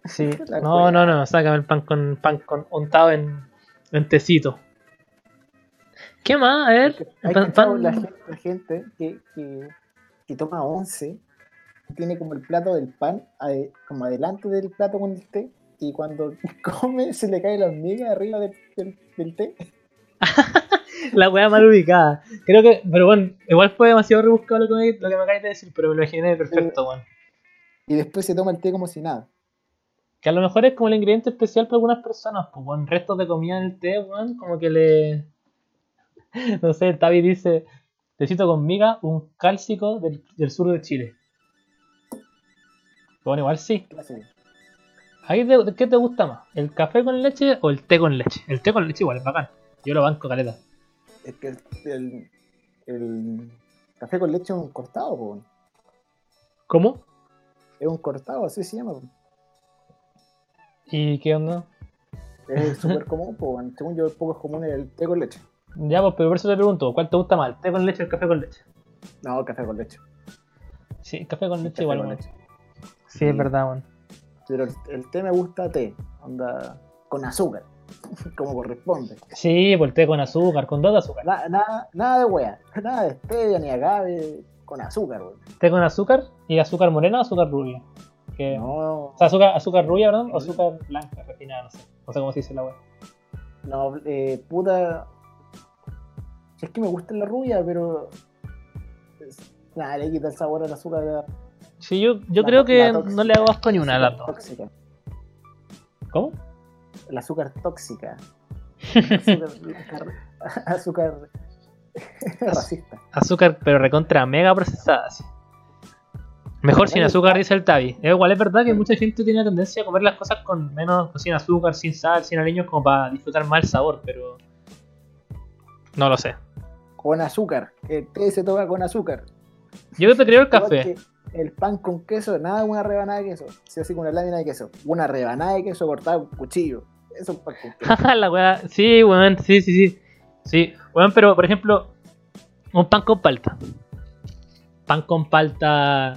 Sí, no, no, no, sácame el pan con pan con untado en, en tecito. ¿Qué más? A ver, Hay pan- la gente, la gente que, que, que toma once, tiene como el plato del pan como adelante del plato con el té, y cuando come se le cae la hormiga arriba del, del, del té. la weá mal ubicada. Creo que, pero bueno, igual fue demasiado rebuscado lo que me, lo que me acabas de decir, pero me lo imaginé perfecto, weón. Y después se toma el té como si nada. Que a lo mejor es como el ingrediente especial para algunas personas, pues, weón. Restos de comida en el té, weón, como que le. No sé, Tavi dice: Tecito con miga, un cálcico del, del sur de Chile. Bueno, igual sí. ¿Ahí te- ¿Qué te gusta más? ¿El café con leche o el té con leche? El té con leche igual es bacán. Yo lo banco caleta. Es que el, el, el café con leche es un cortado, po. ¿Cómo? es un cortado, así se llama. po. ¿Y qué onda? Es súper común, po, según yo, el poco es común el té con leche. Ya, pues, pero por eso te pregunto: ¿cuál te gusta más? ¿El té con leche o el café con leche? No, café con leche. Sí, el café con leche Café igual, con leche. Sí, es verdad, weón. Pero el, el té me gusta té, onda con azúcar, como corresponde. Sí, pues el té con azúcar, con dos de azúcar. Na- nada, nada de wea, nada de stevia ni agave, con azúcar, weón. té con azúcar y azúcar morena o azúcar rubia. Que, No, O sea, azúcar, azúcar rubia, perdón, o azúcar blanca, refinada, no sé. No sé cómo se dice la wea. no, eh, puta. Si es que me gusta la rubia, pero. Nada, le quita el sabor al azúcar. la- Sí, yo, yo la- creo que la no le hago asco ni una a dos. Tóxica. ¿Cómo? El azúcar tóxica. Azúcar. azúcar racista. Azúcar, pero recontra mega procesada, sí. Mejor sin azúcar, dice el Tavi. Igual, es verdad que mucha gente tiene la tendencia a comer las cosas con menos, sin azúcar, sin sal, sin aliños, como para disfrutar más el sabor, pero. No lo sé. Con azúcar. El té se toca con azúcar. Yo te creo el café. El pan con queso, nada una rebanada de queso. Se hace con una lámina de queso. Una rebanada de queso cortada con cuchillo. Eso es pan con queso. la wea. Sí, weón, sí, sí, sí. Sí, weón, pero por ejemplo, un pan con palta. Pan con palta.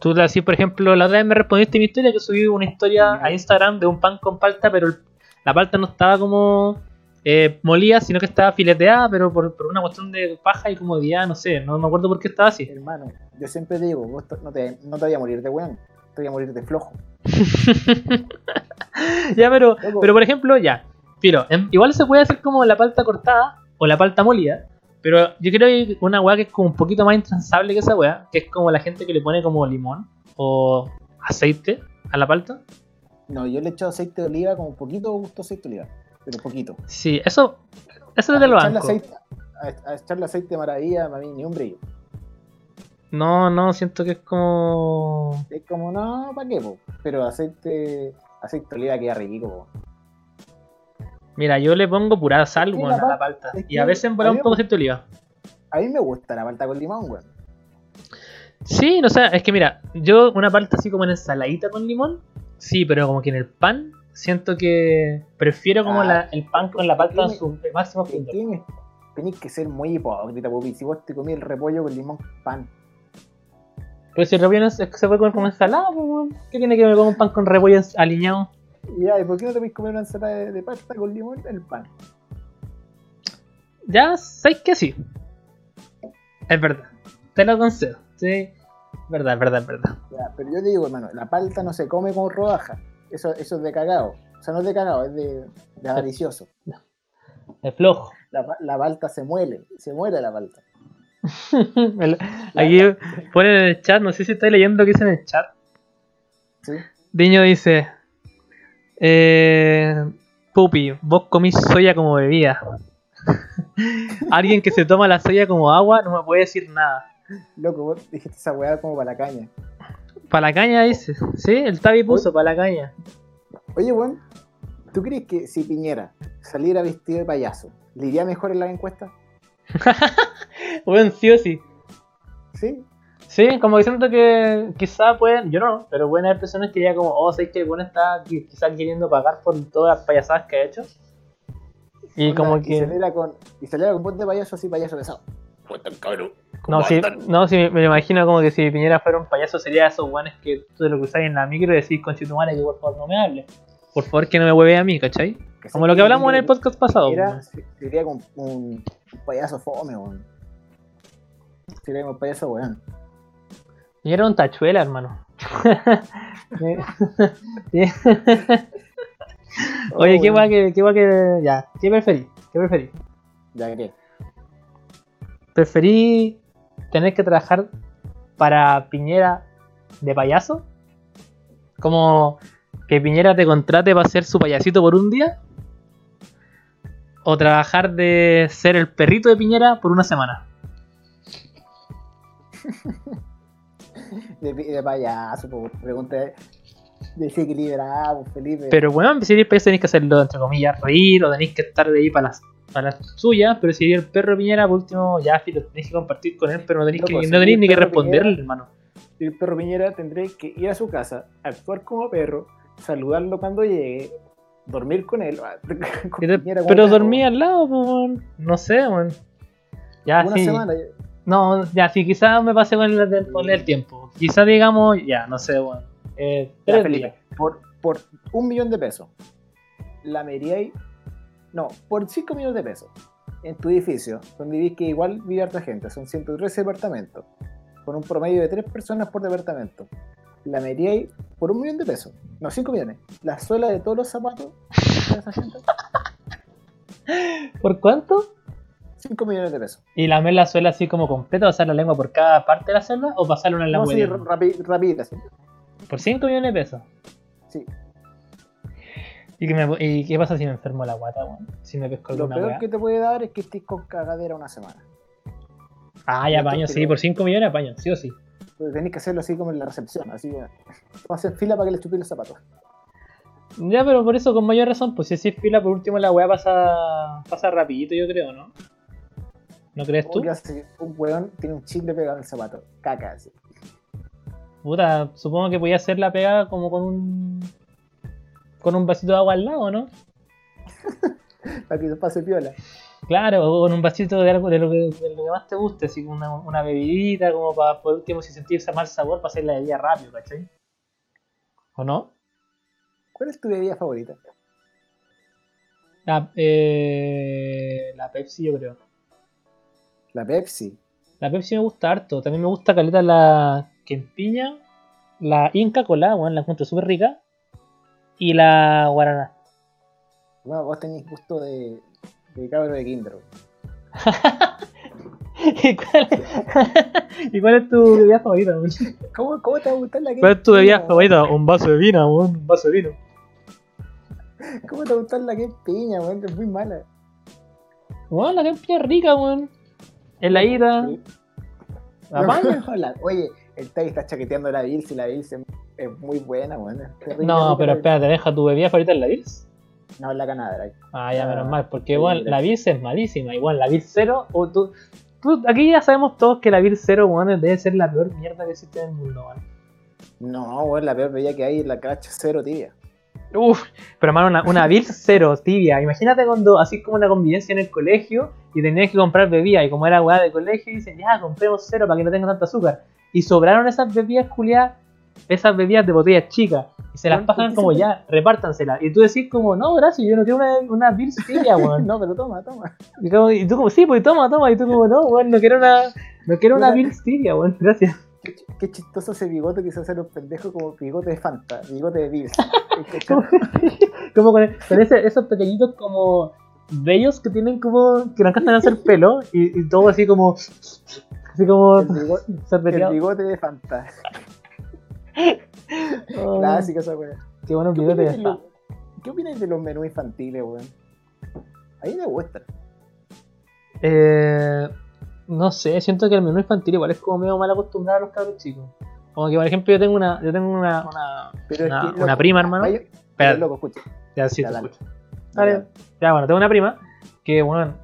Tú decís, por ejemplo, la otra vez me respondiste mi historia que subí una historia a Instagram de un pan con palta, pero la palta no estaba como eh, molida, sino que estaba fileteada, pero por, por una cuestión de paja y comodidad, no sé, no me acuerdo por qué estaba así. Hermano, yo siempre te digo, vos no te, no te vayas a morir de weón. Te voy a morir de flojo. ya, pero, Loco. pero por ejemplo, ya. Filo, em- igual se puede hacer como la palta cortada o la palta molida. Pero yo creo que hay una weá que es como un poquito más intransable que esa weá, que es como la gente que le pone como limón o aceite a la palta. No, yo le echo aceite de oliva como un poquito gusto aceite de oliva. Pero poquito. Sí, eso, eso es de lo banco. aceite, a, a echarle aceite de maravilla, a mí ni un brillo. No, no, siento que es como. Es como, no, ¿para qué? po? Pero aceite, aceite oliva queda rico. po. Mira, yo le pongo pura sal, weón, a la pal- palta. es Y a que veces en a volar mí un poco aceite de oliva. A mí me gusta la palta con limón, weón. Sí, no sé, es que mira, yo una palta así como en ensaladita con limón, sí, pero como que en el pan siento que prefiero como Ah, la, el pan con la palta en su máximo ¿Qué esplendor. Tenéis que ser muy hipócrita, pupi. Si vos te comí el repollo con limón, pan. Pero si el repollo es que se puede comer como ensalada, pues. ¿qué tiene que ver con un pan con repollo aliñado? Ya, ¿y por qué no te podéis comer una ensalada de, de pasta con limón en el pan? Ya sabéis que sí. Es verdad, te lo concedo, sí. Verdad, verdad, verdad. Ya, pero yo te digo, hermano, la palta no se come con rodaja. Eso, eso es de cagado. O sea, no es de cagado, es de, de avaricioso. Es flojo. La, la palta se muele, se muere la palta. El- Aquí ponen en el chat, no sé si estáis leyendo lo que dice en el chat. ¿sí? Diño dice: eh, Pupi, vos comís soya como bebida. Alguien que se toma la soya como agua no me puede decir nada. Loco, vos dijiste esa weá como para la caña. Para la caña dice. Sí, el Tabi puso para la caña. Oye, weón, ¿tú crees que si Piñera saliera vestido de payaso, le iría mejor en la encuesta? Bueno, sí o sí. ¿Sí? Sí, como que siento que quizá pueden, yo no, pero pueden haber personas que ya como, oh, sé que el bueno está qui- quizá queriendo pagar por todas las payasadas que ha hecho. Y Onda, como Y que... saliera con, y saliera con voz de payaso así, payaso pesado. No, sí, no, sí, me lo imagino como que si Piñera fuera un payaso sería esos guanes que tú te lo cruzás en la micro y decís con Chitumare que por favor no me hable. Por favor que no me hueve a mí, ¿cachai? Que Como lo que hablamos en el podcast pasado. Se- sería con un payaso fome, weón. Sería como un payaso weón. Y era un tachuela, hermano. Oye, qué Oh, guay que, qué guay que. Ya, ¿qué preferís? ¿Qué preferís? Ya que. ¿Preferí tener que trabajar para Piñera de payaso? Como que Piñera te contrate para ser su payasito por un día. ¿O trabajar de ser el perrito de Piñera por una semana? De, de payaso, po, pregunta desequilibrado, Felipe. Pero bueno, si eres payaso tenéis que hacerlo, entre comillas, reír o tenéis que estar de ahí para las, para las suyas. Pero si el perro Piñera, por último, ya filo, tenéis que compartir con él, pero no tenéis, Loco, que, si no tenéis ni que responderle, Piñera- hermano. el perro Piñera tendré que ir a su casa, actuar como perro, saludarlo cuando llegue, dormir con él. con Y te- Piñera como pero dormí al lado, pues. No sé, weón. Ya, Una sí. semana. No, ya, sí, quizás me pasé con el, con el tiempo. Quizás digamos, ya, no sé, weón. Eh, Ya, Felipe, por, por un millón de pesos, la Meriay, no, por 5 millones de pesos, en tu edificio, donde vivís que igual vive harta gente, son 113 departamentos, con un promedio de 3 personas por departamento. La Meriay, por un millón de pesos, no, 5 millones, la suela de todos los zapatos de esa gente, ¿Por cuánto? 5 millones de pesos. ¿Y lamer la suela así como completa, pasar la lengua por cada parte de la suela o pasarle una No, lengua sí, rapi- rapidita, sí. Por 5 millones de pesos. Sí. ¿Y qué, me- ¿Y qué pasa si me enfermo la guata, weón? Si me pesco Lo alguna peor weá. que te puede dar es que estés con cagadera una semana. Ah, ya apaño, sí, por 5 millones apaño, sí o sí. Pero tenés que hacerlo así como en la recepción, así que hacer fila para que le chupes los zapatos. Ya, pero por eso con mayor razón, pues si así fila, por último la weá pasa, pasa rapidito, yo creo, ¿no? ¿No crees tú? ¿Cómo que hace? Un weón tiene un chicle pegado en el zapato. Caca, así. Puta, supongo que podía hacer la pegada como con un. Con un vasito de agua al lado, ¿no? Para que se pase piola. Claro, o con un vasito de algo de lo que, de lo que más te guste, así como una, una bebidita, como para por último si sentirse mal sabor, para hacer la bebida rápido, ¿cachai? ¿O no? ¿Cuál es tu bebida favorita? La, eh, la Pepsi, yo creo. La Pepsi. La Pepsi me gusta harto. También me gusta caleta la Quempiña, la Inca Cola, bueno, la encuentro súper rica. Y la Guaraná. Bueno, vos tenés gusto de, de cabro de kinder. ¿Y cuál, es, ¿Y cuál es tu bebida favorita? weón? ¿Cómo, ¿Cómo te va a gustar la ¿Cuál es tu bebida favorita? Un vaso de vino, weón, un vaso de vino. ¿Cómo te va a gustar la que es piña, weón? Que es muy mala. Weón, la Quempiña es rica, weón. Heladita. La paña. Hola. Oye, el Tai está chaqueteando la Bills y la Bills es muy buena, weón. Es terrible No, pero espérate, deja tu bebida favorita en la Bills. No, es la canadera. Ah, ya, Ah, menos mal, porque igual la Bills es malísima. Igual la Bills 0, o tú, tú- aquí ya sabemos todos que la Bills 0, weón, debe ser la peor mierda que existe en el mundo, weón. No, weón, la peor bebida que hay es la cacha cero tibia. Uf, pero hermano, una, una Bills 0 tibia. Imagínate cuando, así como una convivencia en el colegio y tenías que comprar bebida. Y como era weá de colegio, dicen, ya, compremos cero para que no tenga tanto azúcar. Y sobraron esas bebidas culiadas, esas bebidas de botellas chicas. Y se las pasan ¿por qué como ya, repártanselas. Y tú decís como, no, gracias, yo no quiero una, una tibia, weón. No, pero toma, toma. Y, como- y tú como, sí, pues toma, toma. Y tú como, no, weón, no quiero una, no quiero una tibia, weón, gracias. Qué, ch- qué chistoso ese bigote que se hace a los pendejos como bigote de Fanta, bigote de Bills. Como, como con, con ese- esos pequeñitos como bellos que tienen como que no alcanzan a hacer pelo y, y todo así como así como El bigote, el bigote de Fanta. Oh, Clásica esa weá. qué bueno ¿Qué bigote opinas de lo- ¿Qué opinas de los menús infantiles, weón? A mí me gustan. Eh, no sé, siento que el menú infantil igual es como medio mal acostumbrado a los cabros chicos. Como que por ejemplo yo tengo una, yo tengo una, una, Pero una, es que, una loco, prima, hermano. pero, loco, escucha. Ya, sí, Ya, te dale. escucho. Dale. Ya, bueno, tengo una prima que, bueno,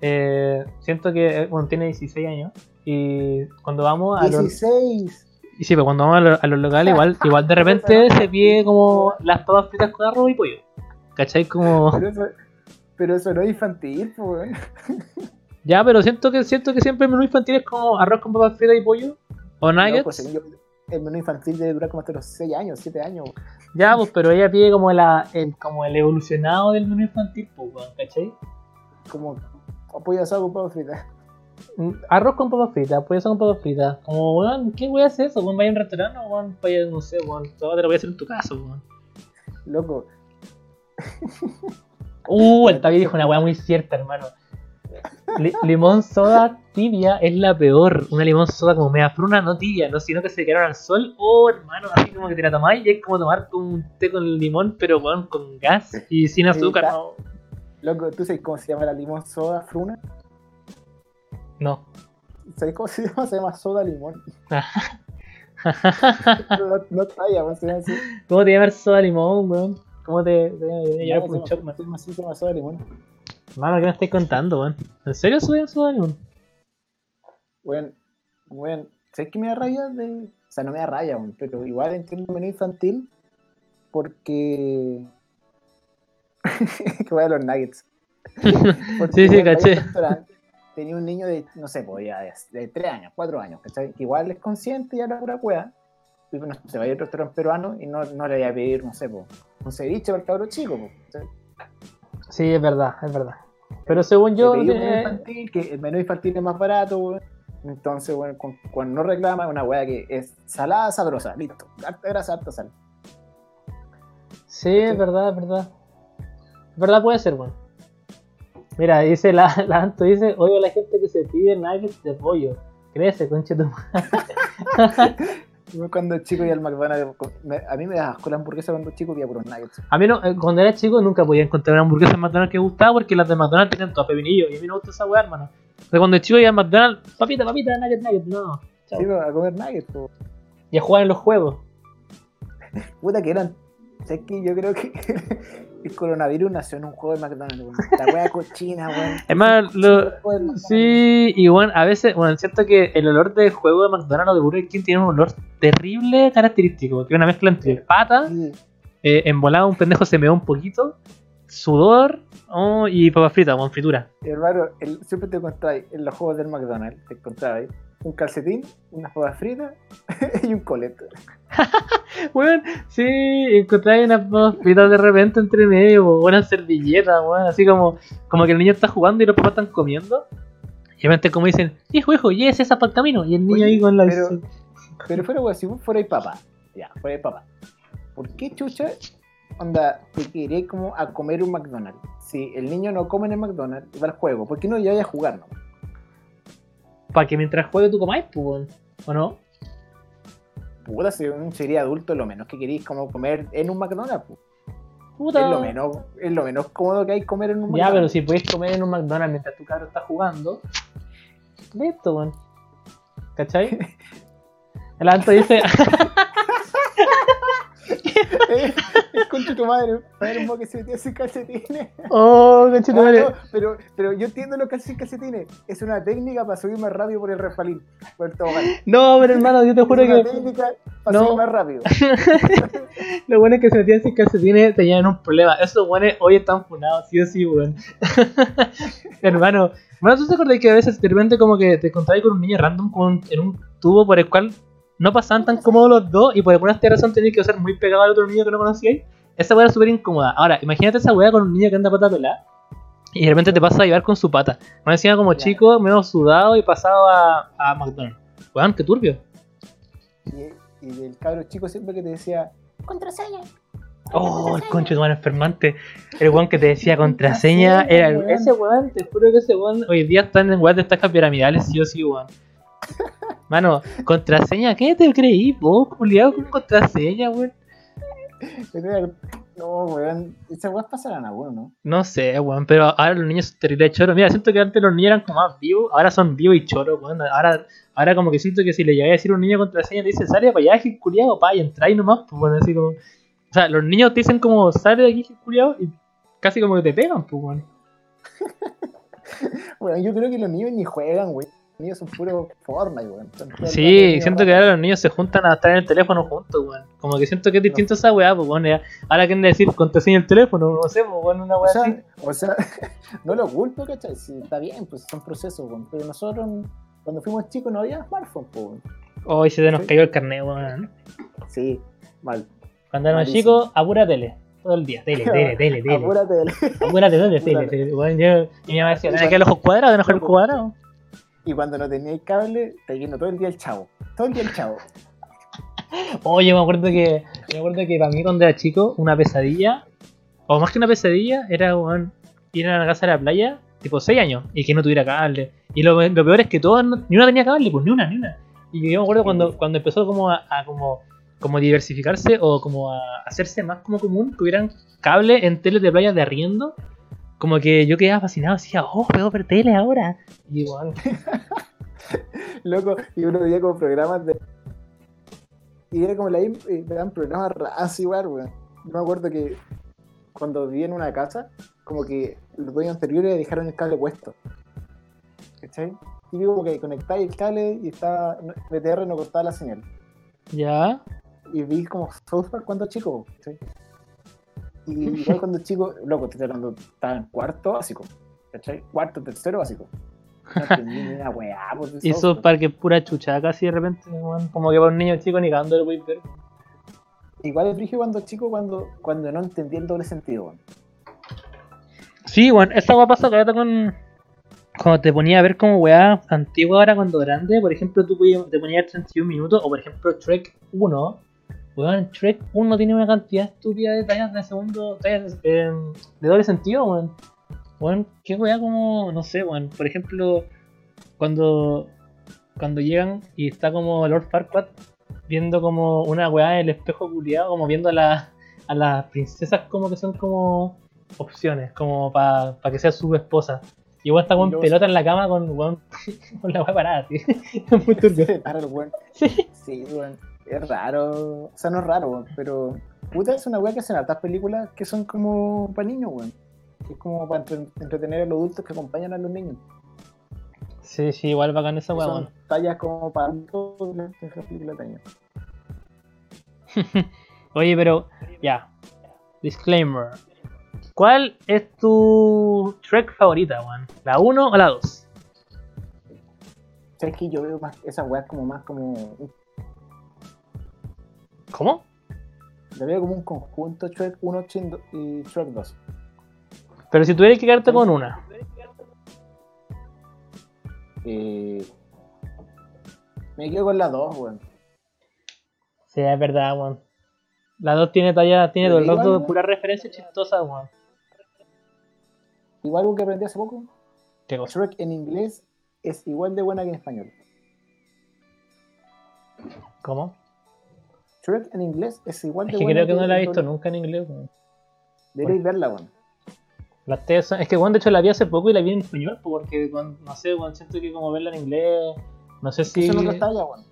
eh, siento que, bueno, tiene 16 años y cuando vamos a los... 16. Y sí, pero cuando vamos a, lo- a los locales, igual, igual de repente se pide como las papas fritas con arroz y pollo. ¿Cachai? Como... Pero eso, pero eso no es infantil, pues, weón. Ya, pero siento que siento que siempre el menú infantil es como arroz con papas fritas y pollo. O No, nuggets. pues, yo, el menú infantil debe durar como hasta los 6 años, 7 años. Ya, pues, pero ella pide como, la, el, como el evolucionado del menú infantil, pues, weón, ¿cachai? Como pollo asado con papas fritas. Arroz con papas fritas, pollo con papas fritas. Como, weón, ¿qué voy a hacer eso? Weón, vaya a un restaurante o weón, vaya, no sé, weón, todo te lo voy a hacer en tu casa, weón. Loco, Uh, el Tavi dijo una weá muy cierta, hermano. Li- limón soda tibia es la peor. Una limón soda como media fruna, no tibia, no, sino que se quedaron al sol. Oh, hermano, así como que te la tomáis y es como tomar un té con limón, pero weón, con gas y sin azúcar. No. loco, ¿tú sabes cómo se llama la limón soda fruna? No. ¿Sabes cómo se llama? Se llama soda limón. no, no talla, weón, se llama así. ¿Cómo te llamas soda limón, weón? ¿Cómo te, te, te llamas por un man? se llama soda limón. Mano, ¿qué me estáis contando, weón? ¿En serio soy soda limón? Bueno, bueno, ¿sabes qué me da raya? De... O sea, no me da raya, weón, pero igual entiendo el menú infantil porque. que voy a los nuggets. Sí, sí, caché. Tenía un niño de, no sé, pues ya de, de 3 años, 4 años, ¿cachai? Que igual es consciente y habla pura cueva. Y bueno, se va a ir un restaurante peruano y no, no le voy a pedir, no sé, pues, un ceviche para el cabro chico, pues. ¿cachai? Sí, es verdad, es verdad. Pero según yo, pedí un menú eh, infantil, que el menú infantil es más barato. Entonces, bueno, con- cuando no reclama, es una weá que es salada, sabrosa, listo. Harta grasa, harta sal. Sí, es verdad, es verdad. Es verdad puede ser, bueno. Mira, dice la, la Anto, dice, odio a la gente que se pide nuggets de pollo. Crece, conche tu madre. Yo cuando chico iba al McDonald's, a mí me da asco la hamburguesa cuando chico por unos nuggets. A mí no, eh, cuando era chico nunca podía encontrar una hamburguesa en McDonald's que me gustaba porque las de McDonald's tenían todas pepinillo y a mí no me gusta esa weá, hermano. Pero cuando chico iba a McDonald's, papita, papita, nuggets, nuggets, no. Chao. Sí, iba a comer nuggets, po. Y a jugar en los juegos. Puta que eran. ¿Sabes qué? Yo creo que el coronavirus nació en un juego de McDonald's. La wea cochina, weón. Es más, lo-. Sí, y bueno, a veces, bueno, siento que el olor del juego de McDonald's o de Burger King tiene un olor terrible característico, es una mezcla entre pata, Sí. eh, embolado un pendejo se meó un poquito, sudor oh, y papas fritas, con fritura. Hermano, el- siempre te encontráis en los juegos del McDonald's, te encontrabais un calcetín, unas papas fritas y un coleto. Weón, sí, encontráis unas papas fritas de repente entre medio, o una servilleta, weón, así como, como que el niño está jugando y los papás están comiendo. Y obviamente como dicen, hijo, hijo, llévese esa para el camino. Y el niño Oye, ahí con la... pero- Pero fuera, weón, si vos fuerais papá, ya, fuerais papá, ¿por qué chucha, onda, te queréis como a comer un McDonald's? Si el niño no come en el McDonald's, va al juego, ¿por qué no ya vaya a jugar, no? Para que mientras juegue tú comáis, pues, ¿o no? Puta, si uno sería adulto, lo menos que queréis como comer en un McDonald's, pues. Puta. Es lo menos, es lo menos cómodo que hay comer en un Ya, pero McDonald's. si puedes comer en un McDonald's mientras tu cabro está jugando, listo, weón. ¿Cachai? El Anto dice, Eh, Concha tu madre, madre un que se metía sin calcetines. oh, Ah, conchetumare. no, pero, pero yo entiendo lo que hace sin calcetines. Es una técnica para subir más rápido por el respalín, por el tobogán. No, pero hermano, yo te juro es una que técnica para No. subir más rápido. lo bueno es que se metían sin calcetines tenían un problema. Esos buenos hoy están funados, sí o sí, weón. hermano, bueno, ¿tú te acordás que a veces de repente como que te encontrabas con un niño random con, en un tubo por el cual no pasaban tan cómodos los dos y por alguna razón tenías que ser muy pegado al otro niño que no conocíais? Esa weá era súper incómoda. Ahora, imagínate esa weá con un niño que anda pata pelada y de repente te pasa a llevar con su pata. Me encima como Ya. chico, medio sudado y pasado a, a McDonald's. Weón, qué turbio. Y, y el cabro chico siempre que te decía, contraseña. Oh, el concho de mano enfermante. El weón que te decía contraseña era el- ese weón, te juro que ese weón hoy día están en weas de estafas piramidales, sí o sí, weón. Mano, contraseña, ¿qué te creí, vos, culiado con contraseña, weón? No, weón, esas weas pasarán a bueno, ¿no? No sé, weón, pero ahora los niños son terribles choros. Mira, siento que antes los niños eran como más vivos, ahora son vivos y choros, weón. Ahora, ahora como que siento que si le llegáis a decir a un niño contraseña, te dice, sale para allá, culiado, pa, y entráis nomás, pues bueno, así como. O sea, los niños te dicen como, sale de aquí, culiado, y casi como que te pegan, pues, weón. Bueno, yo creo que los niños ni juegan, weón. Niños son puro Fortnite, weón. Sí, siento que ahora los niños se juntan a estar en el teléfono juntos, weón. Como que siento que es distinto esa weá, pues, weón. Ahora quieren decir contraseña el teléfono, no sé, pues, weón, una O weá sea, así. o sea, no lo culpo, ¿cachai? Sí, está bien, pues son procesos, weón. Pero nosotros, cuando fuimos chicos, no había smartphone, pues, weón. Hoy se nos cayó el carnet, weón. Sí, mal. Cuando éramos chicos, a pura tele. Todo el día, tele, tele, tele, tele. Apúrate del- Apúrate, tele, tele, tele. Bueno, yo, y mi mamá decía, ¿tenés que los ojos cuadrados? ¿Tenés que los cuadrados? Y cuando no teníais cable, te viendo todo el día el chavo. Todo el día el chavo. Oye, me acuerdo que, me acuerdo que para mí cuando era chico, una pesadilla, o más que una pesadilla, era weón, ir a la casa de la playa, tipo 6 años, y que no tuviera cable. Y lo, peor es que todos, ni una tenía cable, pues ni una, ni una. Y yo me acuerdo cuando, cuando empezó como a, a como, como diversificarse o como a hacerse más como común que hubieran cable en teles de playa de arriendo, como que yo quedaba fascinado, decía, oh, puedo ver tele ahora. Y igual, Loco, y uno veía como programas de. Y era como la eh, eran programas igual, weón. Yo me acuerdo que cuando viví en una casa, como que los dueños anteriores dejaron el cable puesto. ¿Cachai? Y digo como que conectáis el cable y estaba. BTR no cortaba la señal. ya, Y vi como South Park cuando chico, ¿cachai? Y igual cuando chico, loco, estoy hablando, estaba en cuarto básico. ¿Cachai? Cuarto, tercero básico. No entendí ni una weá, pues, Y eso para que pura chucha, casi de repente, como que para un niño chico ni cagando el ver. Igual es brígido cuando chico, cuando, cuando no entendí el doble sentido. Sí, weón, esa weá pasa con. Cuando te ponía a ver como weá antigua ahora cuando grande, por ejemplo, tú te ponías 31 minutos, o por ejemplo, Trek 1. Weón, Trek 1 tiene una cantidad estúpida de tallas de segundo, tallas eh, de doble sentido, weón. Weón, qué weá como, no sé, weón. Por ejemplo, cuando cuando llegan y está como Lord Farquaad viendo como una weá en el espejo culiado, como viendo a, la- a las princesas como que son como opciones, como para que sea su esposa. Y weón está con pelota en la cama con, weón, con la weá parada, así. Es muy turbio. Raro el weón. Sí. Sí, weón. Es raro. O sea, no es raro, weón. Pero, puta, es una weá que hacen hartas películas que son como para niños, weón. Que es como para entre- entretener a los adultos que acompañan a los niños. Sí, sí, igual bacán esa weá, weón. tallas como para adultos de esa película de niños. Oye, pero ya. Disclaimer. ¿Cuál es tu Trek favorita, weón? ¿La 1 o la 2? ¿Sabes que yo veo más esas weas como más como. ¿Cómo? Lo veo como un conjunto Shrek 1 Shrek do- y Shrek 2. Pero si tuvieras que quedarte con una. Eh, me quedo con la 2, weón. Sí, es verdad, weón. La 2 tiene talla, tiene los igual, dos ¿no? puras referencias chistosas, weón. Igual algo que aprendí hace poco. ¿Qué cosa? Shrek en inglés es igual de buena que en español. ¿Cómo? Shrek en inglés es igual Es que buena creo que no la he visto nunca en inglés, weón. Deberéis verla, weón. Las teas son- Es que, weón, de hecho la vi hace poco y la vi en español, po, porque, no sé, weón, siento que como verla en inglés. No sé si. son otras tallas, weón.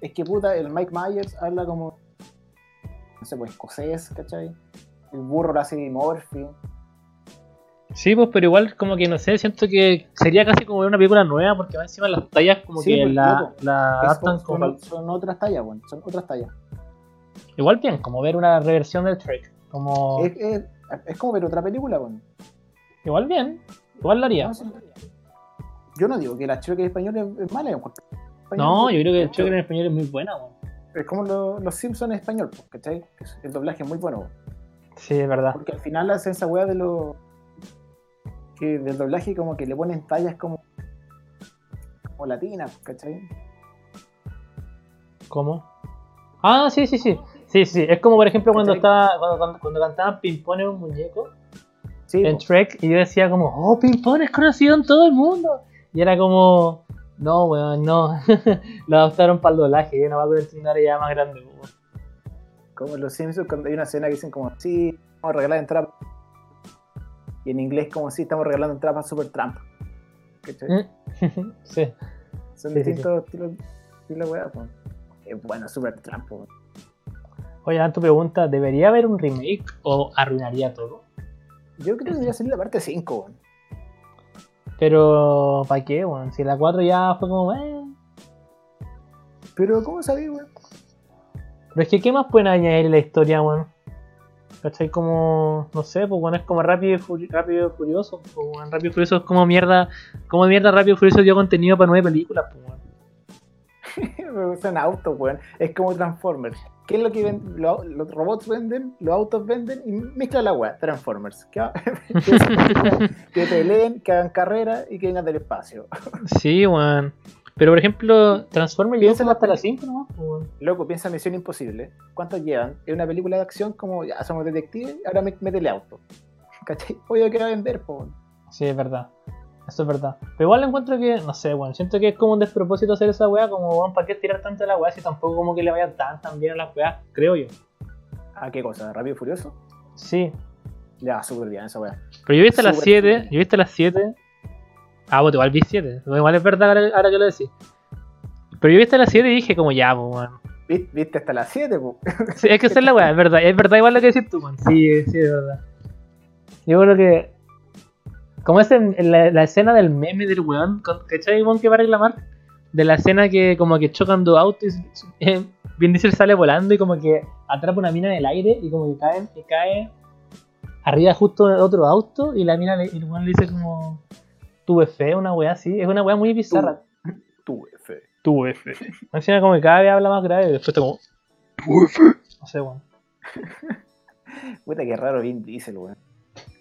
Es que puta, el Mike Myers habla como. No sé, pues escocés, ¿cachai? El burro lo hace Murphy. Sí, pues, pero igual, como que no sé, siento que sería casi como ver una película nueva, porque más encima las tallas, como Sí, que pues, la, loco. la adaptan son, como. son- son otras tallas, weón. Son otras tallas. Igual bien, como ver una reversión del Trek. Como. Es, es- es como ver otra película, weón. Igual bien. Igual lo haría. No, sí. Yo no digo que la Shrek en español es, es mala, weón. No, yo creo que el Trek Trek en español es muy buena, weón. Es como lo- los Simpsons en español, pues, ¿cachai? El doblaje es muy bueno. Sí, es verdad. Porque al final hacen esa weá de lo. que del doblaje como que le ponen tallas como. como latinas, ¿cachai? ¿Cómo? Ah, sí, sí, sí. Sí, sí. Es como por ejemplo cuando estaba. Cuando, cuando, cuando cantaban Pimpón en un muñeco Sí, en po. Shrek y yo decía como, oh, Pimpón es conocido en todo el mundo. Y era como, no, weón, no. Lo adaptaron para el doblaje. Yo no va a entender ya más grande, weón. como en los Simpsons cuando hay una escena que dicen como, sí, vamos a regalar entradas. Y en inglés como, sí, estamos regalando entradas para Super Trump. ¿Cachai? Mm. sí. Son sí, sí, distintos estilos de Es bueno, Super Trump, po. Oye, Dan, tu pregunta, ¿debería haber un remake o arruinaría todo? Yo creo que debería salir la parte 5, weón. Pero, ¿para qué, weón? Si la 4 ya fue como, eh. Pero, ¿cómo sabí, weón? Pero es que, ¿qué más pueden añadir en la historia, weón? ¿Cachai? Como, no sé, pues bueno, es como Rápido y, Furi- Rápido y Furioso. Pues, Rápido y Furioso es como mierda, como mierda Rápido y Furioso dio contenido para nueve películas, pues, weón. Me gustan autos, weón. Es como Transformers. ¿Qué es lo que venden? Lo- los robots venden, los autos venden y mezcla la weá. Transformers. Que, que peleen, que hagan carrera y que vengan del espacio. Sí, weón. Pero, por ejemplo, Transformers Piensa en hasta las 5, ¿no? Pues. Loco, piensa en Misión Imposible. ¿Cuántos llevan? Es una película de acción como ya somos detectives, ahora métele auto. ¿Cachai? Obvio que va a vender, po. weón. Sí, es verdad. Eso es verdad. Pero igual encuentro que, no sé, weón. Siento que es como un despropósito hacer esa weá. Como, weón, ¿para qué tirar tanto de la weá si tampoco como que le vaya tan tan bien a las weas? Creo yo. ¿Ah, qué cosa? ¿Rápido y Furioso? Sí. Le va súper bien esa weá. Pero yo viste a las Súper 7. bien. Yo viste a las 7. Ah, vos igual vi 7. Igual es verdad ahora, ahora que lo decís. Pero yo viste a las 7 y dije como ya, pues, weón. ¿Viste, hasta las 7, po? Sí, es que esa es la weá, es verdad. Es verdad igual lo que decís tú, weón. Sí, sí, es verdad. Yo creo que. Como es en, en la, la escena del meme del weón, ¿cachai, weón, que va a reclamar? De la escena que como que chocan dos autos y eh, Vin Diesel sale volando y como que atrapa una mina en el aire y como que cae, cae arriba justo de otro auto y la mina le, y el weón le dice como tuve fe, una weá así. Es una weá muy bizarra. Tu F. Tuve fe. Encima como que cada vez habla más grave y después está como no sé, weón. Puta, qué raro Vin Diesel, weón.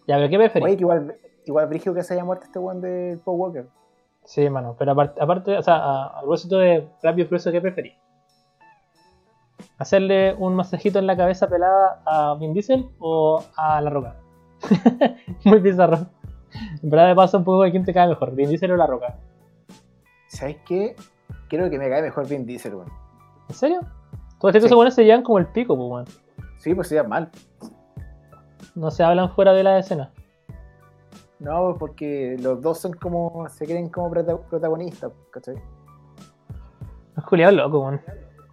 Ya, pero ¿qué preferís? Oye, que igual, igual Brigio que se haya muerto este weón de Paul Walker. Sí, hermano, pero aparte, aparte o sea, a, a propósito de Rápido y Furioso, ¿qué preferís? ¿Hacerle un masajito en la cabeza pelada a Vin Diesel o a La Roca? Muy bizarro. En verdad me pasa un poco de quién te cae mejor, Vin Diesel o La Roca. ¿Sabes qué? Creo que me cae mejor Vin Diesel, weón. ¿En serio? Todos estos Sí. buenos se llevan como el pico, pues, weón. Sí, pues sería mal. No se hablan fuera de la escena. No, porque los dos son como. se creen como prota- protagonistas, ¿cachai? Es culiado loco, weón.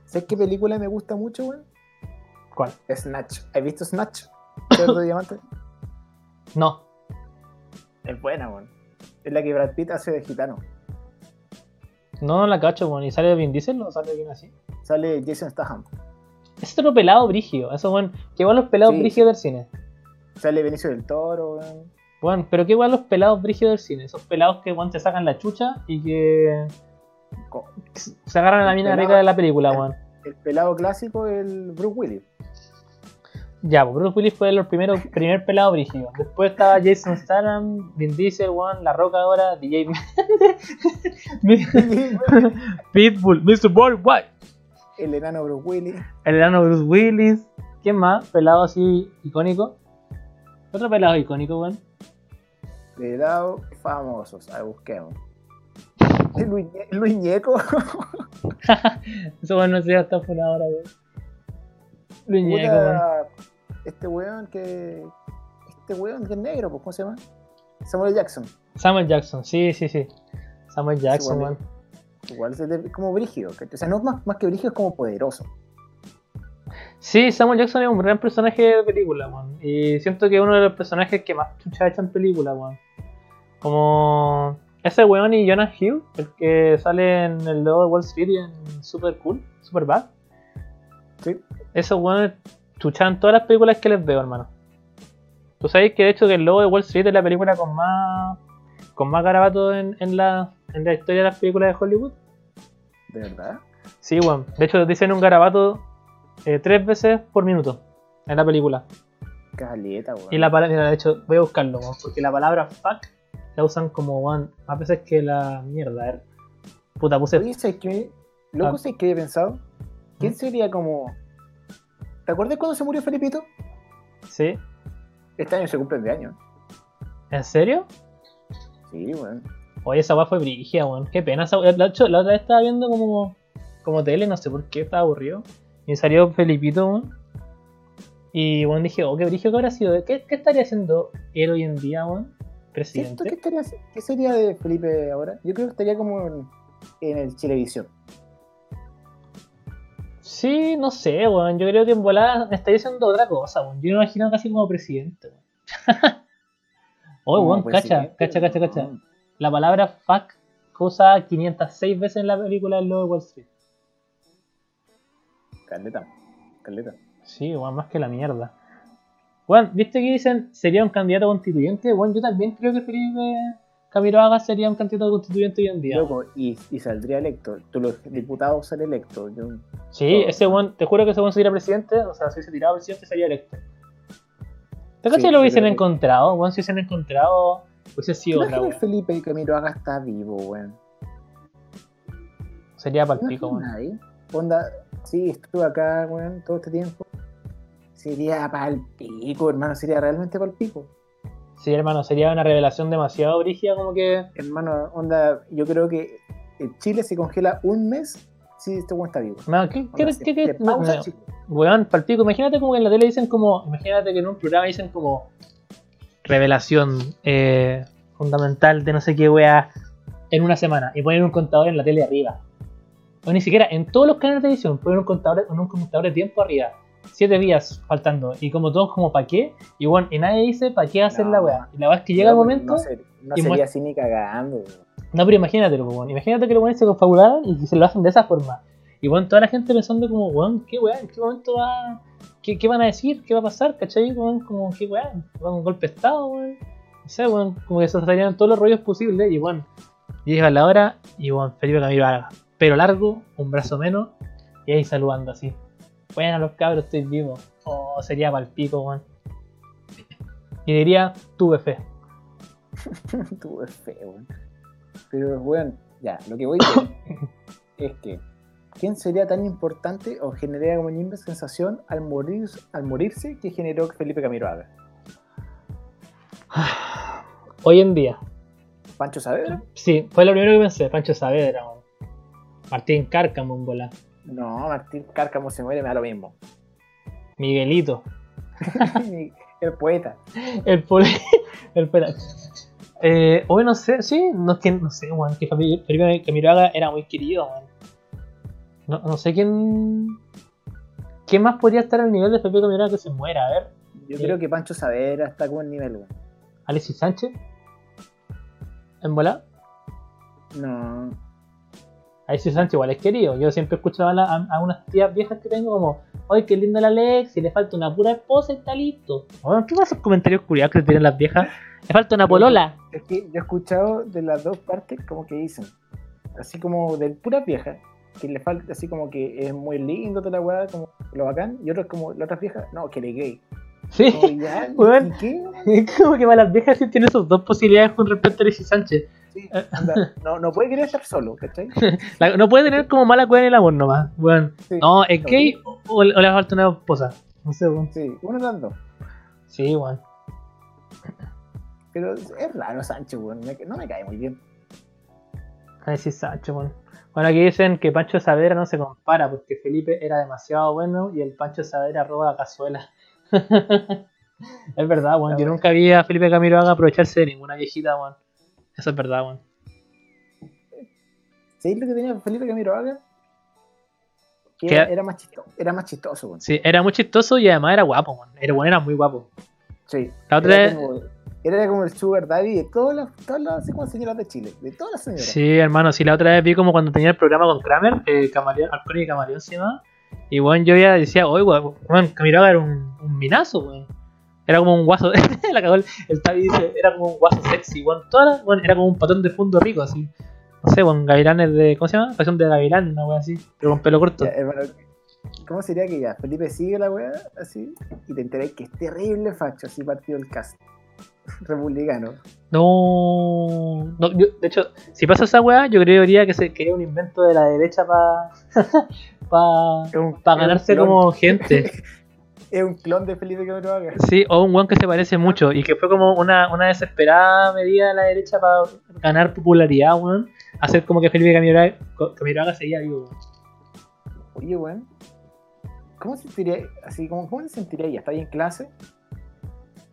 ¿Sabes qué película me gusta mucho, weón? ¿Cuál? Snatch. ¿Has visto Snatch? De diamante. No. Es buena, weón. Es la que Brad Pitt hace de gitano. No, no la cacho, weón. ¿Y sale Vin Diesel o sale alguien así? Sale Jason Statham. Es otro pelado brígido. Eso, weón. Qué igual los pelados Sí, brígidos sí. del cine. Sale Benicio del Toro, weón. Bueno, pero qué igual los pelados brígidos del cine. Esos pelados que weón, te sacan la chucha y que se agarran a la mina rica de la película, weón. El pelado clásico, el Bruce Willis. Ya, pues Bruce Willis fue el primero, primer pelado brígido. Después estaba Jason Statham, Vin Diesel, weón, La Roca ahora, DJ Pitbull, Mr. Worldwide. el enano Bruce Willis. El enano Bruce Willis. ¿Quién más? Pelado así icónico. Otro pelado icónico, weón. Pelado famosos. A ver, busquemos. Luis, Luis Ñeco. Eso weón no sé hasta por ahora, weón. Luis Ñeco, weón. Este weón que. Este weón que es negro, pues, ¿cómo se llama? Samuel Jackson. Samuel Jackson, sí, sí, sí. Samuel Jackson, weón. weón. Igual es de- como brígido. O sea, no es más, más que brígido, es como poderoso. Sí, Samuel Jackson es un gran personaje de película, weón. Y siento que es uno de los personajes que más chucha ha hecho en película, weón. Como ese weón y Jonah Hill, el que sale en el logo de Wall Street y en Super Cool, Super Bad. Sí. Esos weones chuchan todas las películas que les veo, hermano. Tú sabes que de hecho que el logo de Wall Street es la película con más con más garabato en, en la, en la historia de las películas de Hollywood. ¿De verdad? Sí, weón. De hecho dicen un garabato eh, tres veces por minuto en la película. Caleta, weón. Y la palabra, mira, de hecho, voy a buscarlo, weón, porque la palabra fuck la usan como weón, más veces que la mierda. A ver. Puta, puse. Oye, ¿sabes qué? Loco, Ah. ¿sabes qué he pensado? ¿Quién ¿Mm? sería como ¿Te acuerdas cuando se murió Felipito? ¿Sí? Este año se cumplen de año. ¿En serio? Sí, weón. Oye, esa weá fue brigia, weón. Qué pena esa hecho, la otra vez estaba viendo como, como tele, no sé por qué, estaba aburrido. Y salió Felipito, weón. Y weón dije, oh, qué brigio que habrá sido. ¿Qué, qué estaría haciendo él hoy en día, weón? Presidente. ¿Qué, estaría- qué sería de Felipe ahora? Yo creo que estaría como en, en el Chilevisión. Sí, no sé, weón. Yo creo que en volada estaría haciendo otra cosa, weón. Yo me imagino casi como presidente, weón. Oye, Como weón, cacha, cacha, cacha, cacha. La palabra fuck usa 506 veces en la película El Lobo de Wall Street. Caleta. Caleta. Sí, weón, más que la mierda. Weón, ¿viste que dicen sería un candidato constituyente? Weón, yo también creo que Felipe Camiroaga sería un candidato constituyente hoy en día. Loco, y, y saldría electo. Tú, los diputados salen electos. Yo, Sí, todo. ese weón, te juro que ese weón sería presidente, o sea, si se tiraba presidente sería electo. ¿Te Sí, lo hubiesen que- encontrado? Weón, si hubiesen encontrado, hubiese sido otra, weón. Felipe Camiroaga está vivo, weón. Sería ¿Te palpico, imaginas weón. Onda, sí, estuve acá, weón, todo este tiempo. Sería palpico, hermano, sería realmente palpico. Sí, hermano, sería una revelación demasiado brígida, como que. Hermano, onda, yo creo que en Chile se congela un mes si este weón está vivo. Man, ¿qué, qué, Onda, qué- se- qué- no. Weón, palpico, imagínate como que en la tele dicen como. Imagínate que en un programa dicen como. Revelación eh, fundamental de no sé qué wea en una semana. Y ponen un contador en la tele arriba. O ni siquiera en todos los canales de televisión ponen un contador, un contador de tiempo arriba. Siete días faltando. Y como todos como pa' qué. Y bueno, y nadie dice pa' qué hacer No. la wea. Y la wea es que llega el momento. No, ser- no y sería muest- así ni cagando. No, pero imagínatelo, pues, weón. Imagínate que los weones se confabularan y que se lo hacen de esa forma. Y bueno, toda la gente pensando como, weón, ¿qué weón? ¿En qué momento va? ¿Qué, qué van a decir? ¿Qué va a pasar? ¿Cachai? Weón, como, ¿qué? ¿Va un golpe de estado, weón? No sé, weón, como que se salían todos los rollos posibles y bueno, llega la hora y bueno, Felipe Camilo haga. Pero largo, un brazo menos, y ahí saludando así. Bueno, los cabros, estoy vivo. Oh, sería palpico, weón. Y diría, tuve fe. Tuve fe, weón. Pero, weón, ya, lo que voy a decir es que, ¿quién sería tan importante o generaría como una sensación al, morir, al morirse que generó Felipe Camiroaga? Hoy en día, ¿Pancho Saavedra? Sí, fue lo primero que pensé, Pancho Saavedra, weón. Martín Cárcamo en bola. No, Martín Cárcamo se muere, me da lo mismo. Miguelito. El poeta. El poli. El pela- Eh, hoy no sé, sí, no, es que, no sé, weón, que Felipe Camiroaga era muy querido, weón. No, no sé quién. ¿Quién más podría estar al nivel de Felipe Camiroaga que se muera? A ver, Yo Sí. creo que Pancho Saavedra está como en nivel, weón. Alexis Sánchez. En bola. No. Alexis Sánchez igual es querido. Yo siempre escuchaba a, a- unas tías viejas que tengo como, ¡ay, qué linda la Alex! le falta una pura esposa y está listo. Weón, ¿Qué pasa esos comentarios curiosos que tienen las viejas? Le falta una polola. Es que yo he escuchado de las dos partes como que dicen, así como de puras viejas, que le falta así como que es muy lindo toda la weá, como lo bacán, y otros como las otras viejas, no, que eres gay. Sí. Como, ya, ¿y- Weón. ¿y qué? Como que para las viejas sí tiene esas dos posibilidades con respecto a Alexis Sánchez. Sí, onda, no, no puede querer estar solo, ¿cachai? La- no puede tener como mala cueva en el amor nomás. Sí. No, es No, gay o, o le falta una esposa. No sé, weón. Sí, uno dos. Sí, weón. Pero es raro weón, me- no me cae muy bien. Alexis Sánchez, weón. Bueno, aquí dicen que Pancho Saavedra no se compara porque Felipe era demasiado bueno y el Pancho Saavedra roba la cazuela. es verdad, weón. Yo nunca vi a Felipe Camiroaga aprovecharse de ninguna viejita, weón. Eso es verdad, weón. ¿Sabéis lo que tenía Felipe Camiroaga? Que era, era más chistoso, era más chistoso, weón. Sí, era muy chistoso y además era guapo, weón. Era, bueno, era muy guapo. Sí. La otra era, como, era como el sugar daddy de todas las, todas las así como señoras de Chile, de todas las señoras. Sí, hermano, sí, la otra vez vi como cuando tenía el programa con Kramer, eh, Camaleón, Alcohólico y Camaleón se llamaba. Y bueno, yo ya decía, oye, weón, weón, Camiroaga era un, un minazo, weón. Era como un guaso, la cagó el, el Tavi dice, era como un guaso sexy, weón. Toda la- weón, era como un patón de fondo rico, así. No sé, weón, gavilanes de, ¿cómo se llama? Pasión de gavilán, una weón así, pero con pelo corto. Ya, hermano, ¿Cómo sería que ya Felipe sigue la weá así y te enterás que es terrible facho así partido el cast republicano? No, no yo, de hecho, si pasa esa weá, yo creería que, se, que es un invento de la derecha para pa, pa un ganarse como gente. Es un clon de Felipe Camiroaga. Sí, o un weón que se parece mucho y que fue como una, una desesperada medida de la derecha para ganar popularidad, weón. Hacer como que Felipe Camiroaga, Camiroaga seguía vivo. Oye, weón. ¿Cómo se sentiría, así como, cómo se sentiría ella? Está ahí en clase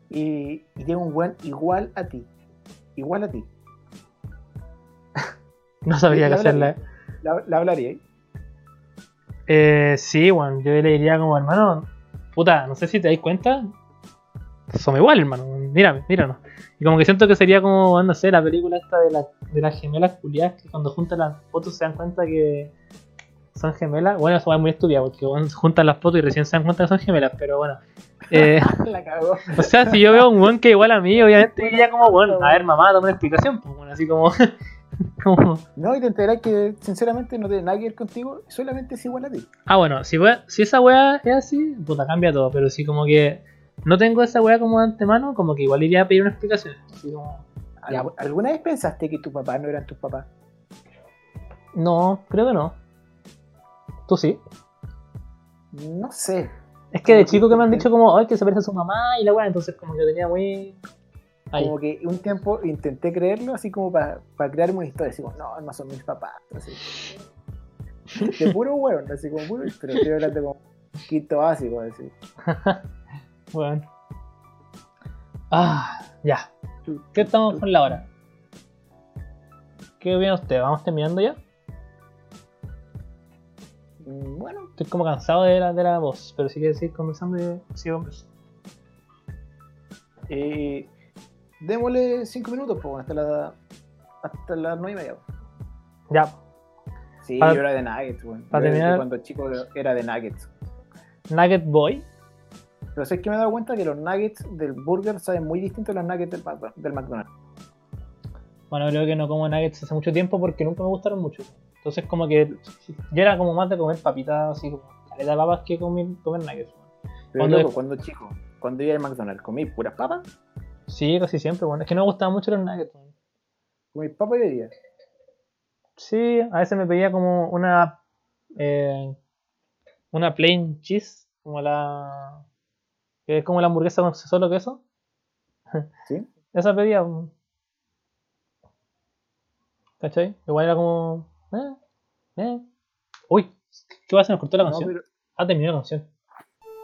y, y llega un weón igual a ti. Igual a ti. No sabría qué la hacerle. ¿La, la hablaría ahí? Eh, sí, weón, yo le diría como, hermano, puta, no sé si te dais cuenta, somos igual, hermano, mírame, míranos. Y como que siento que sería como, no sé, la película esta de, la, de las gemelas culiadas, que cuando juntan las fotos se dan cuenta que son gemelas. Bueno, eso es muy estúpida, porque bueno, juntan las fotos y recién se dan cuenta que son gemelas, pero bueno. Eh, La cagó. o sea, si yo veo un weón que igual a mí, obviamente diría como, bueno, a ver, mamá, dame una explicación, pues, bueno, así como... como No, y te enterarás que sinceramente no tiene nada que ver contigo, solamente es igual a ti. Ah, bueno, si, wea- si esa weá es así, puta, cambia todo. Pero si como que no tengo esa weá como de antemano, como que igual iría a pedir una explicación. Así como, Ya, ¿Alguna vez pensaste que tus papás no eran tus papás? no, creo que no. ¿Tú sí? No sé. Es que de chico que me han dicho como, ay, que se parece a su mamá y la weá, entonces como que tenía muy... Como que un tiempo intenté creerlo, así como para crearme una historia. Así como, no, no son mis papás. Así. De puro hueón, así como puro. Pero estoy hablando como quinto básico, así. Bueno. Ah, ya. ¿Qué estamos con la hora? ¿Qué opina usted? ¿Vamos terminando ya? Mm, Bueno, Estoy como cansado de la, de la voz, pero si quieres seguir conversando, sigo conversando. eh, démosle cinco minutos, pues, hasta la hasta las nueve y media. Ya, Sí, Para- yo era de Nuggets, weón. para terminar- Cuando chico era de Nuggets. Nugget Boy. Pero sé que me he dado cuenta que los Nuggets del burger saben muy distintos a los Nuggets del, del McDonald's. Bueno, creo que no como nuggets hace mucho tiempo porque nunca me gustaron mucho. Entonces como que yo era como más de comer papitas así como caleta de papas que comer, comer nuggets. Pero Cuando- loco, cuando chico, cuando iba al McDonald's, comí puras papas, Sí, casi siempre, bueno. Es que no me gustaban mucho los nuggets. comí papas y bebía. Sí, a veces me pedía como una eh, una plain cheese, como la que es como la hamburguesa con solo queso. ¿Sí? Esa pedía. ¿Cachai? Igual era como eh, eh. Uy, ¿qué va a hacer? Nos cortó la No, canción. pero, Ah, terminó la canción.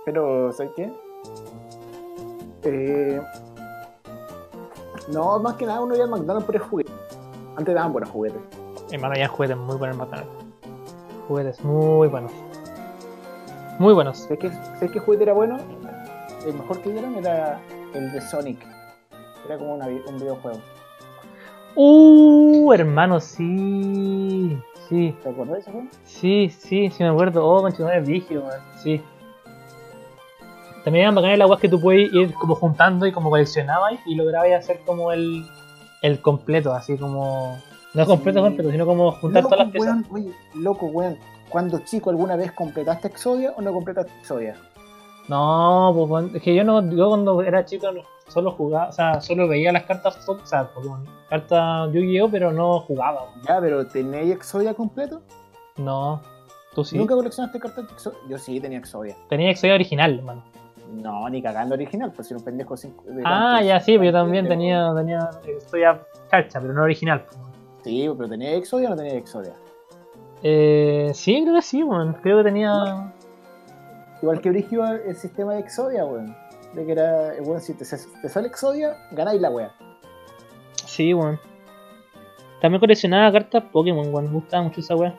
pero, ¿sabes qué? Eh, no, más que nada uno iba al McDonald's por el juguete. Antes daban buenos juguetes. Hermano, ya juguetes muy buenos en McDonald's. Juguetes muy buenos. Muy buenos. ¿Sabes qué, ¿sabes qué juguete era bueno? El mejor que dieron era el de Sonic. Era como una un videojuego. Uh, hermano, sí. Sí, ¿Te acuerdas de ese juego? sí, sí, sí me acuerdo. Oh, conchetumare es vigio, man. Sí. También eran bacanas las weas que tú puedes ir como juntando y como coleccionabas y lograbas hacer como el, el completo, así como. No completo, Sí. completo, sino como juntar Loco, todas las piezas. weón, oye, loco, weón. Cuando chico alguna vez completaste Exodia o no completaste Exodia? No, pues es que yo no, yo cuando era chico solo jugaba, o sea, solo veía las cartas, o sea, Pokémon, cartas Yu-Gi-Oh, pero no jugaba. Ya, pero ¿tenéis Exodia completo? No, tú sí. ¿Nunca coleccionaste cartas de Exodia? Yo sí tenía Exodia. Tenía Exodia original, hermano. No, ni cagando original, pues si era un pendejo cinco- Ah, ya sí, pero yo también tenía, tenía Exodia charcha, pero no original. Sí, pero ¿tenía Exodia o no tenía Exodia? Eh, sí, creo que sí, weón. Creo que tenía. Igual que Brigio el sistema de Exodia, weón. De que era, eh, weón, si te, te sale Exodia, ganáis la wea. Sí, weón. También coleccionaba cartas Pokémon, weón. Me gustaba mucho esa weá.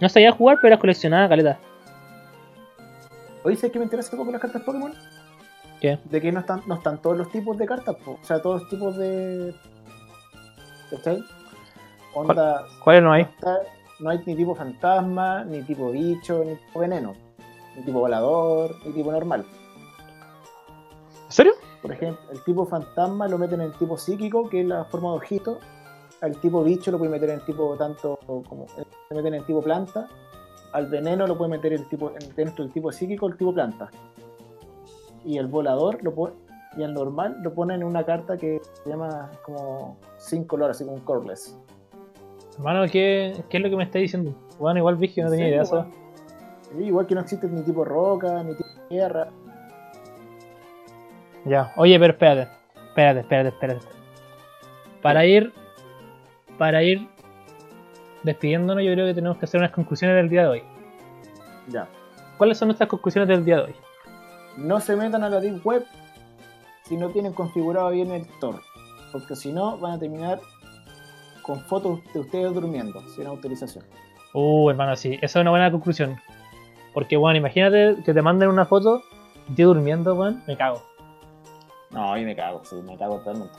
No sabía jugar, pero las coleccionaba caleta. Oye, ¿sabes qué me interesa un poco las cartas Pokémon? ¿Qué? De que no están, no están todos los tipos de cartas, po. o sea, todos los tipos de. ¿Cachai? Onda. ¿Cuáles no hay? está- no hay ni tipo fantasma, ni tipo bicho, ni tipo veneno, ni tipo volador, ni tipo normal. ¿En serio? Por ejemplo, el tipo fantasma lo meten en el tipo psíquico, que es la forma de ojito. Al tipo bicho lo puede meter en tipo tanto como. Lo meten en el tipo planta. Al veneno lo puede meter el tipo, en- dentro del tipo psíquico, el tipo planta. Y el volador lo pone. Y al normal lo ponen en una carta que se llama como sin color, así como un colorless. Hermano, ¿qué, ¿qué es lo que me está diciendo? Bueno, igual Vigio no tenía idea. Sí, igual que no existe ni tipo roca, ni tipo tierra. Ya, oye, pero espérate, espérate, espérate, espérate. Para ir, para ir despidiéndonos, yo creo que tenemos que hacer unas conclusiones del día de hoy. Ya. ¿Cuáles son nuestras conclusiones del día de hoy? No se metan a la Deep Web si no tienen configurado bien el Tor. Porque si no, van a terminar con fotos de ustedes durmiendo, sin autorización. Uh, hermano, sí, esa es una buena conclusión. Porque, bueno, imagínate que te manden una foto, yo durmiendo, weón, me cago. No, ahí me cago, sí, me cago totalmente.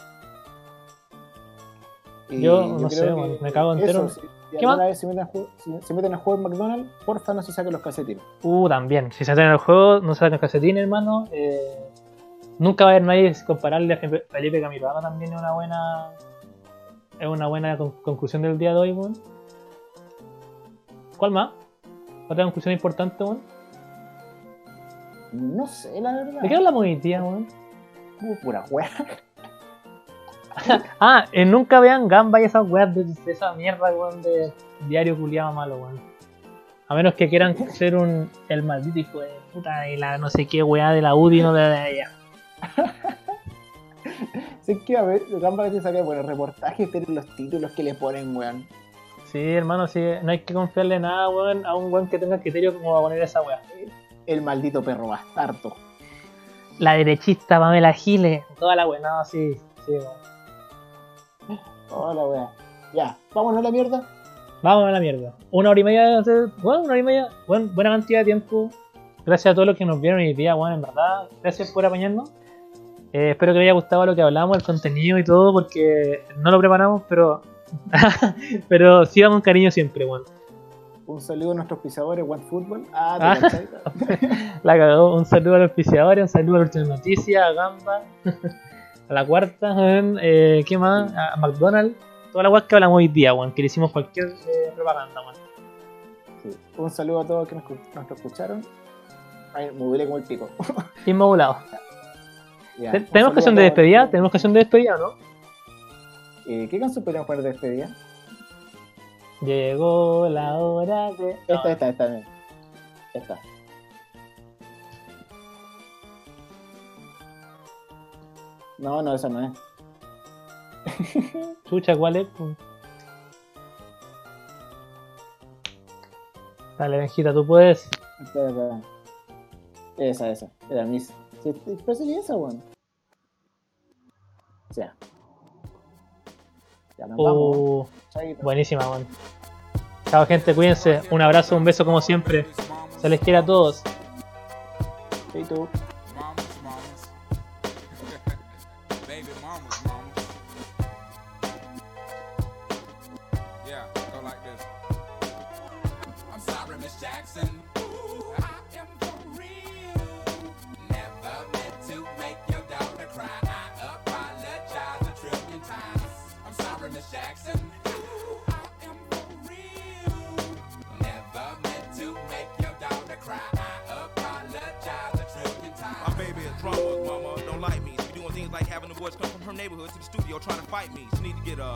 Y Yo no sé, me cago entero. eso, si, si ¿Qué alguna vez se meten, juego, si se meten a jugar en McDonald's, porfa no se saquen los calcetines. Uh, también. Si se hacen el juego, no sacan calcetines, hermano. Eh, nunca va a haber nadie compararle a Fe- Felipe Camiroaga también es una buena. Es una buena con- conclusión del día de hoy, weón. ¿Cuál más? Otra conclusión importante, weón. No sé, la verdad. ¿De qué hablamos hoy día, weón? Uh, pura wea. Ah, eh, nunca vean Gamba y esas weas de, de esa mierda, weón, de diario culiado malo, weón. A menos que quieran ser un el maldito hijo de puta y la no sé qué wea de la UDI no de allá. Sé que a ver, Gamba a veces saca buenos reportajes, pero los títulos que le ponen, weón. Sí, hermano, sí, no hay que confiarle nada, weón, a un weón que tenga criterio como va a poner esa wea. El maldito perro bastardo. La derechista Pamela Giles, toda la wea, no, sí, sí, weón. Hola, wea. Ya, vámonos a la mierda. Vamos a la mierda. Una hora y media, bueno, una hora y media, bueno, buena cantidad de tiempo. Gracias a todos los que nos vieron hoy día, bueno, en verdad. Gracias por apañarnos. Eh, espero que les haya gustado lo que hablamos, el contenido y todo, porque no lo preparamos, pero. pero sí vamos con cariño siempre, bueno. Un saludo a nuestros pisadores OneFootball. Ah, Ah. te cachai. La cagó. Un saludo a los auspiciadores, un saludo a última noticia, a Gamba, a la cuarta, weón, eh, ¿qué más? A McDonald's. Todas las weas que hablamos hoy día, weón, que le hicimos cualquier eh, propaganda, weón. Sí. Un saludo a todos que nos, nos escucharon. Ay, me como el pico. Inmodulado. Ya, ¿Tenemos canción de despedida? ¿Tenemos canción de despedida, no? Eh, ¿Qué canción podríamos poner de despedida? Llegó la hora de. Esta, esta, esta. Esta. No, no, esa no es. Chucha, ¿cuál es? Dale, Benjita, tú puedes. Espera, espera. Esa, esa. Era Miss. Sí, pero sería esa, weón. O sea. Ya nos vamos. Oh, buenísima, weón. Chao, gente, cuídense. Un abrazo, un beso como siempre. Se les quiere a todos. Mamas, having the boys come from her neighborhood to the studio trying to fight me. She need to get a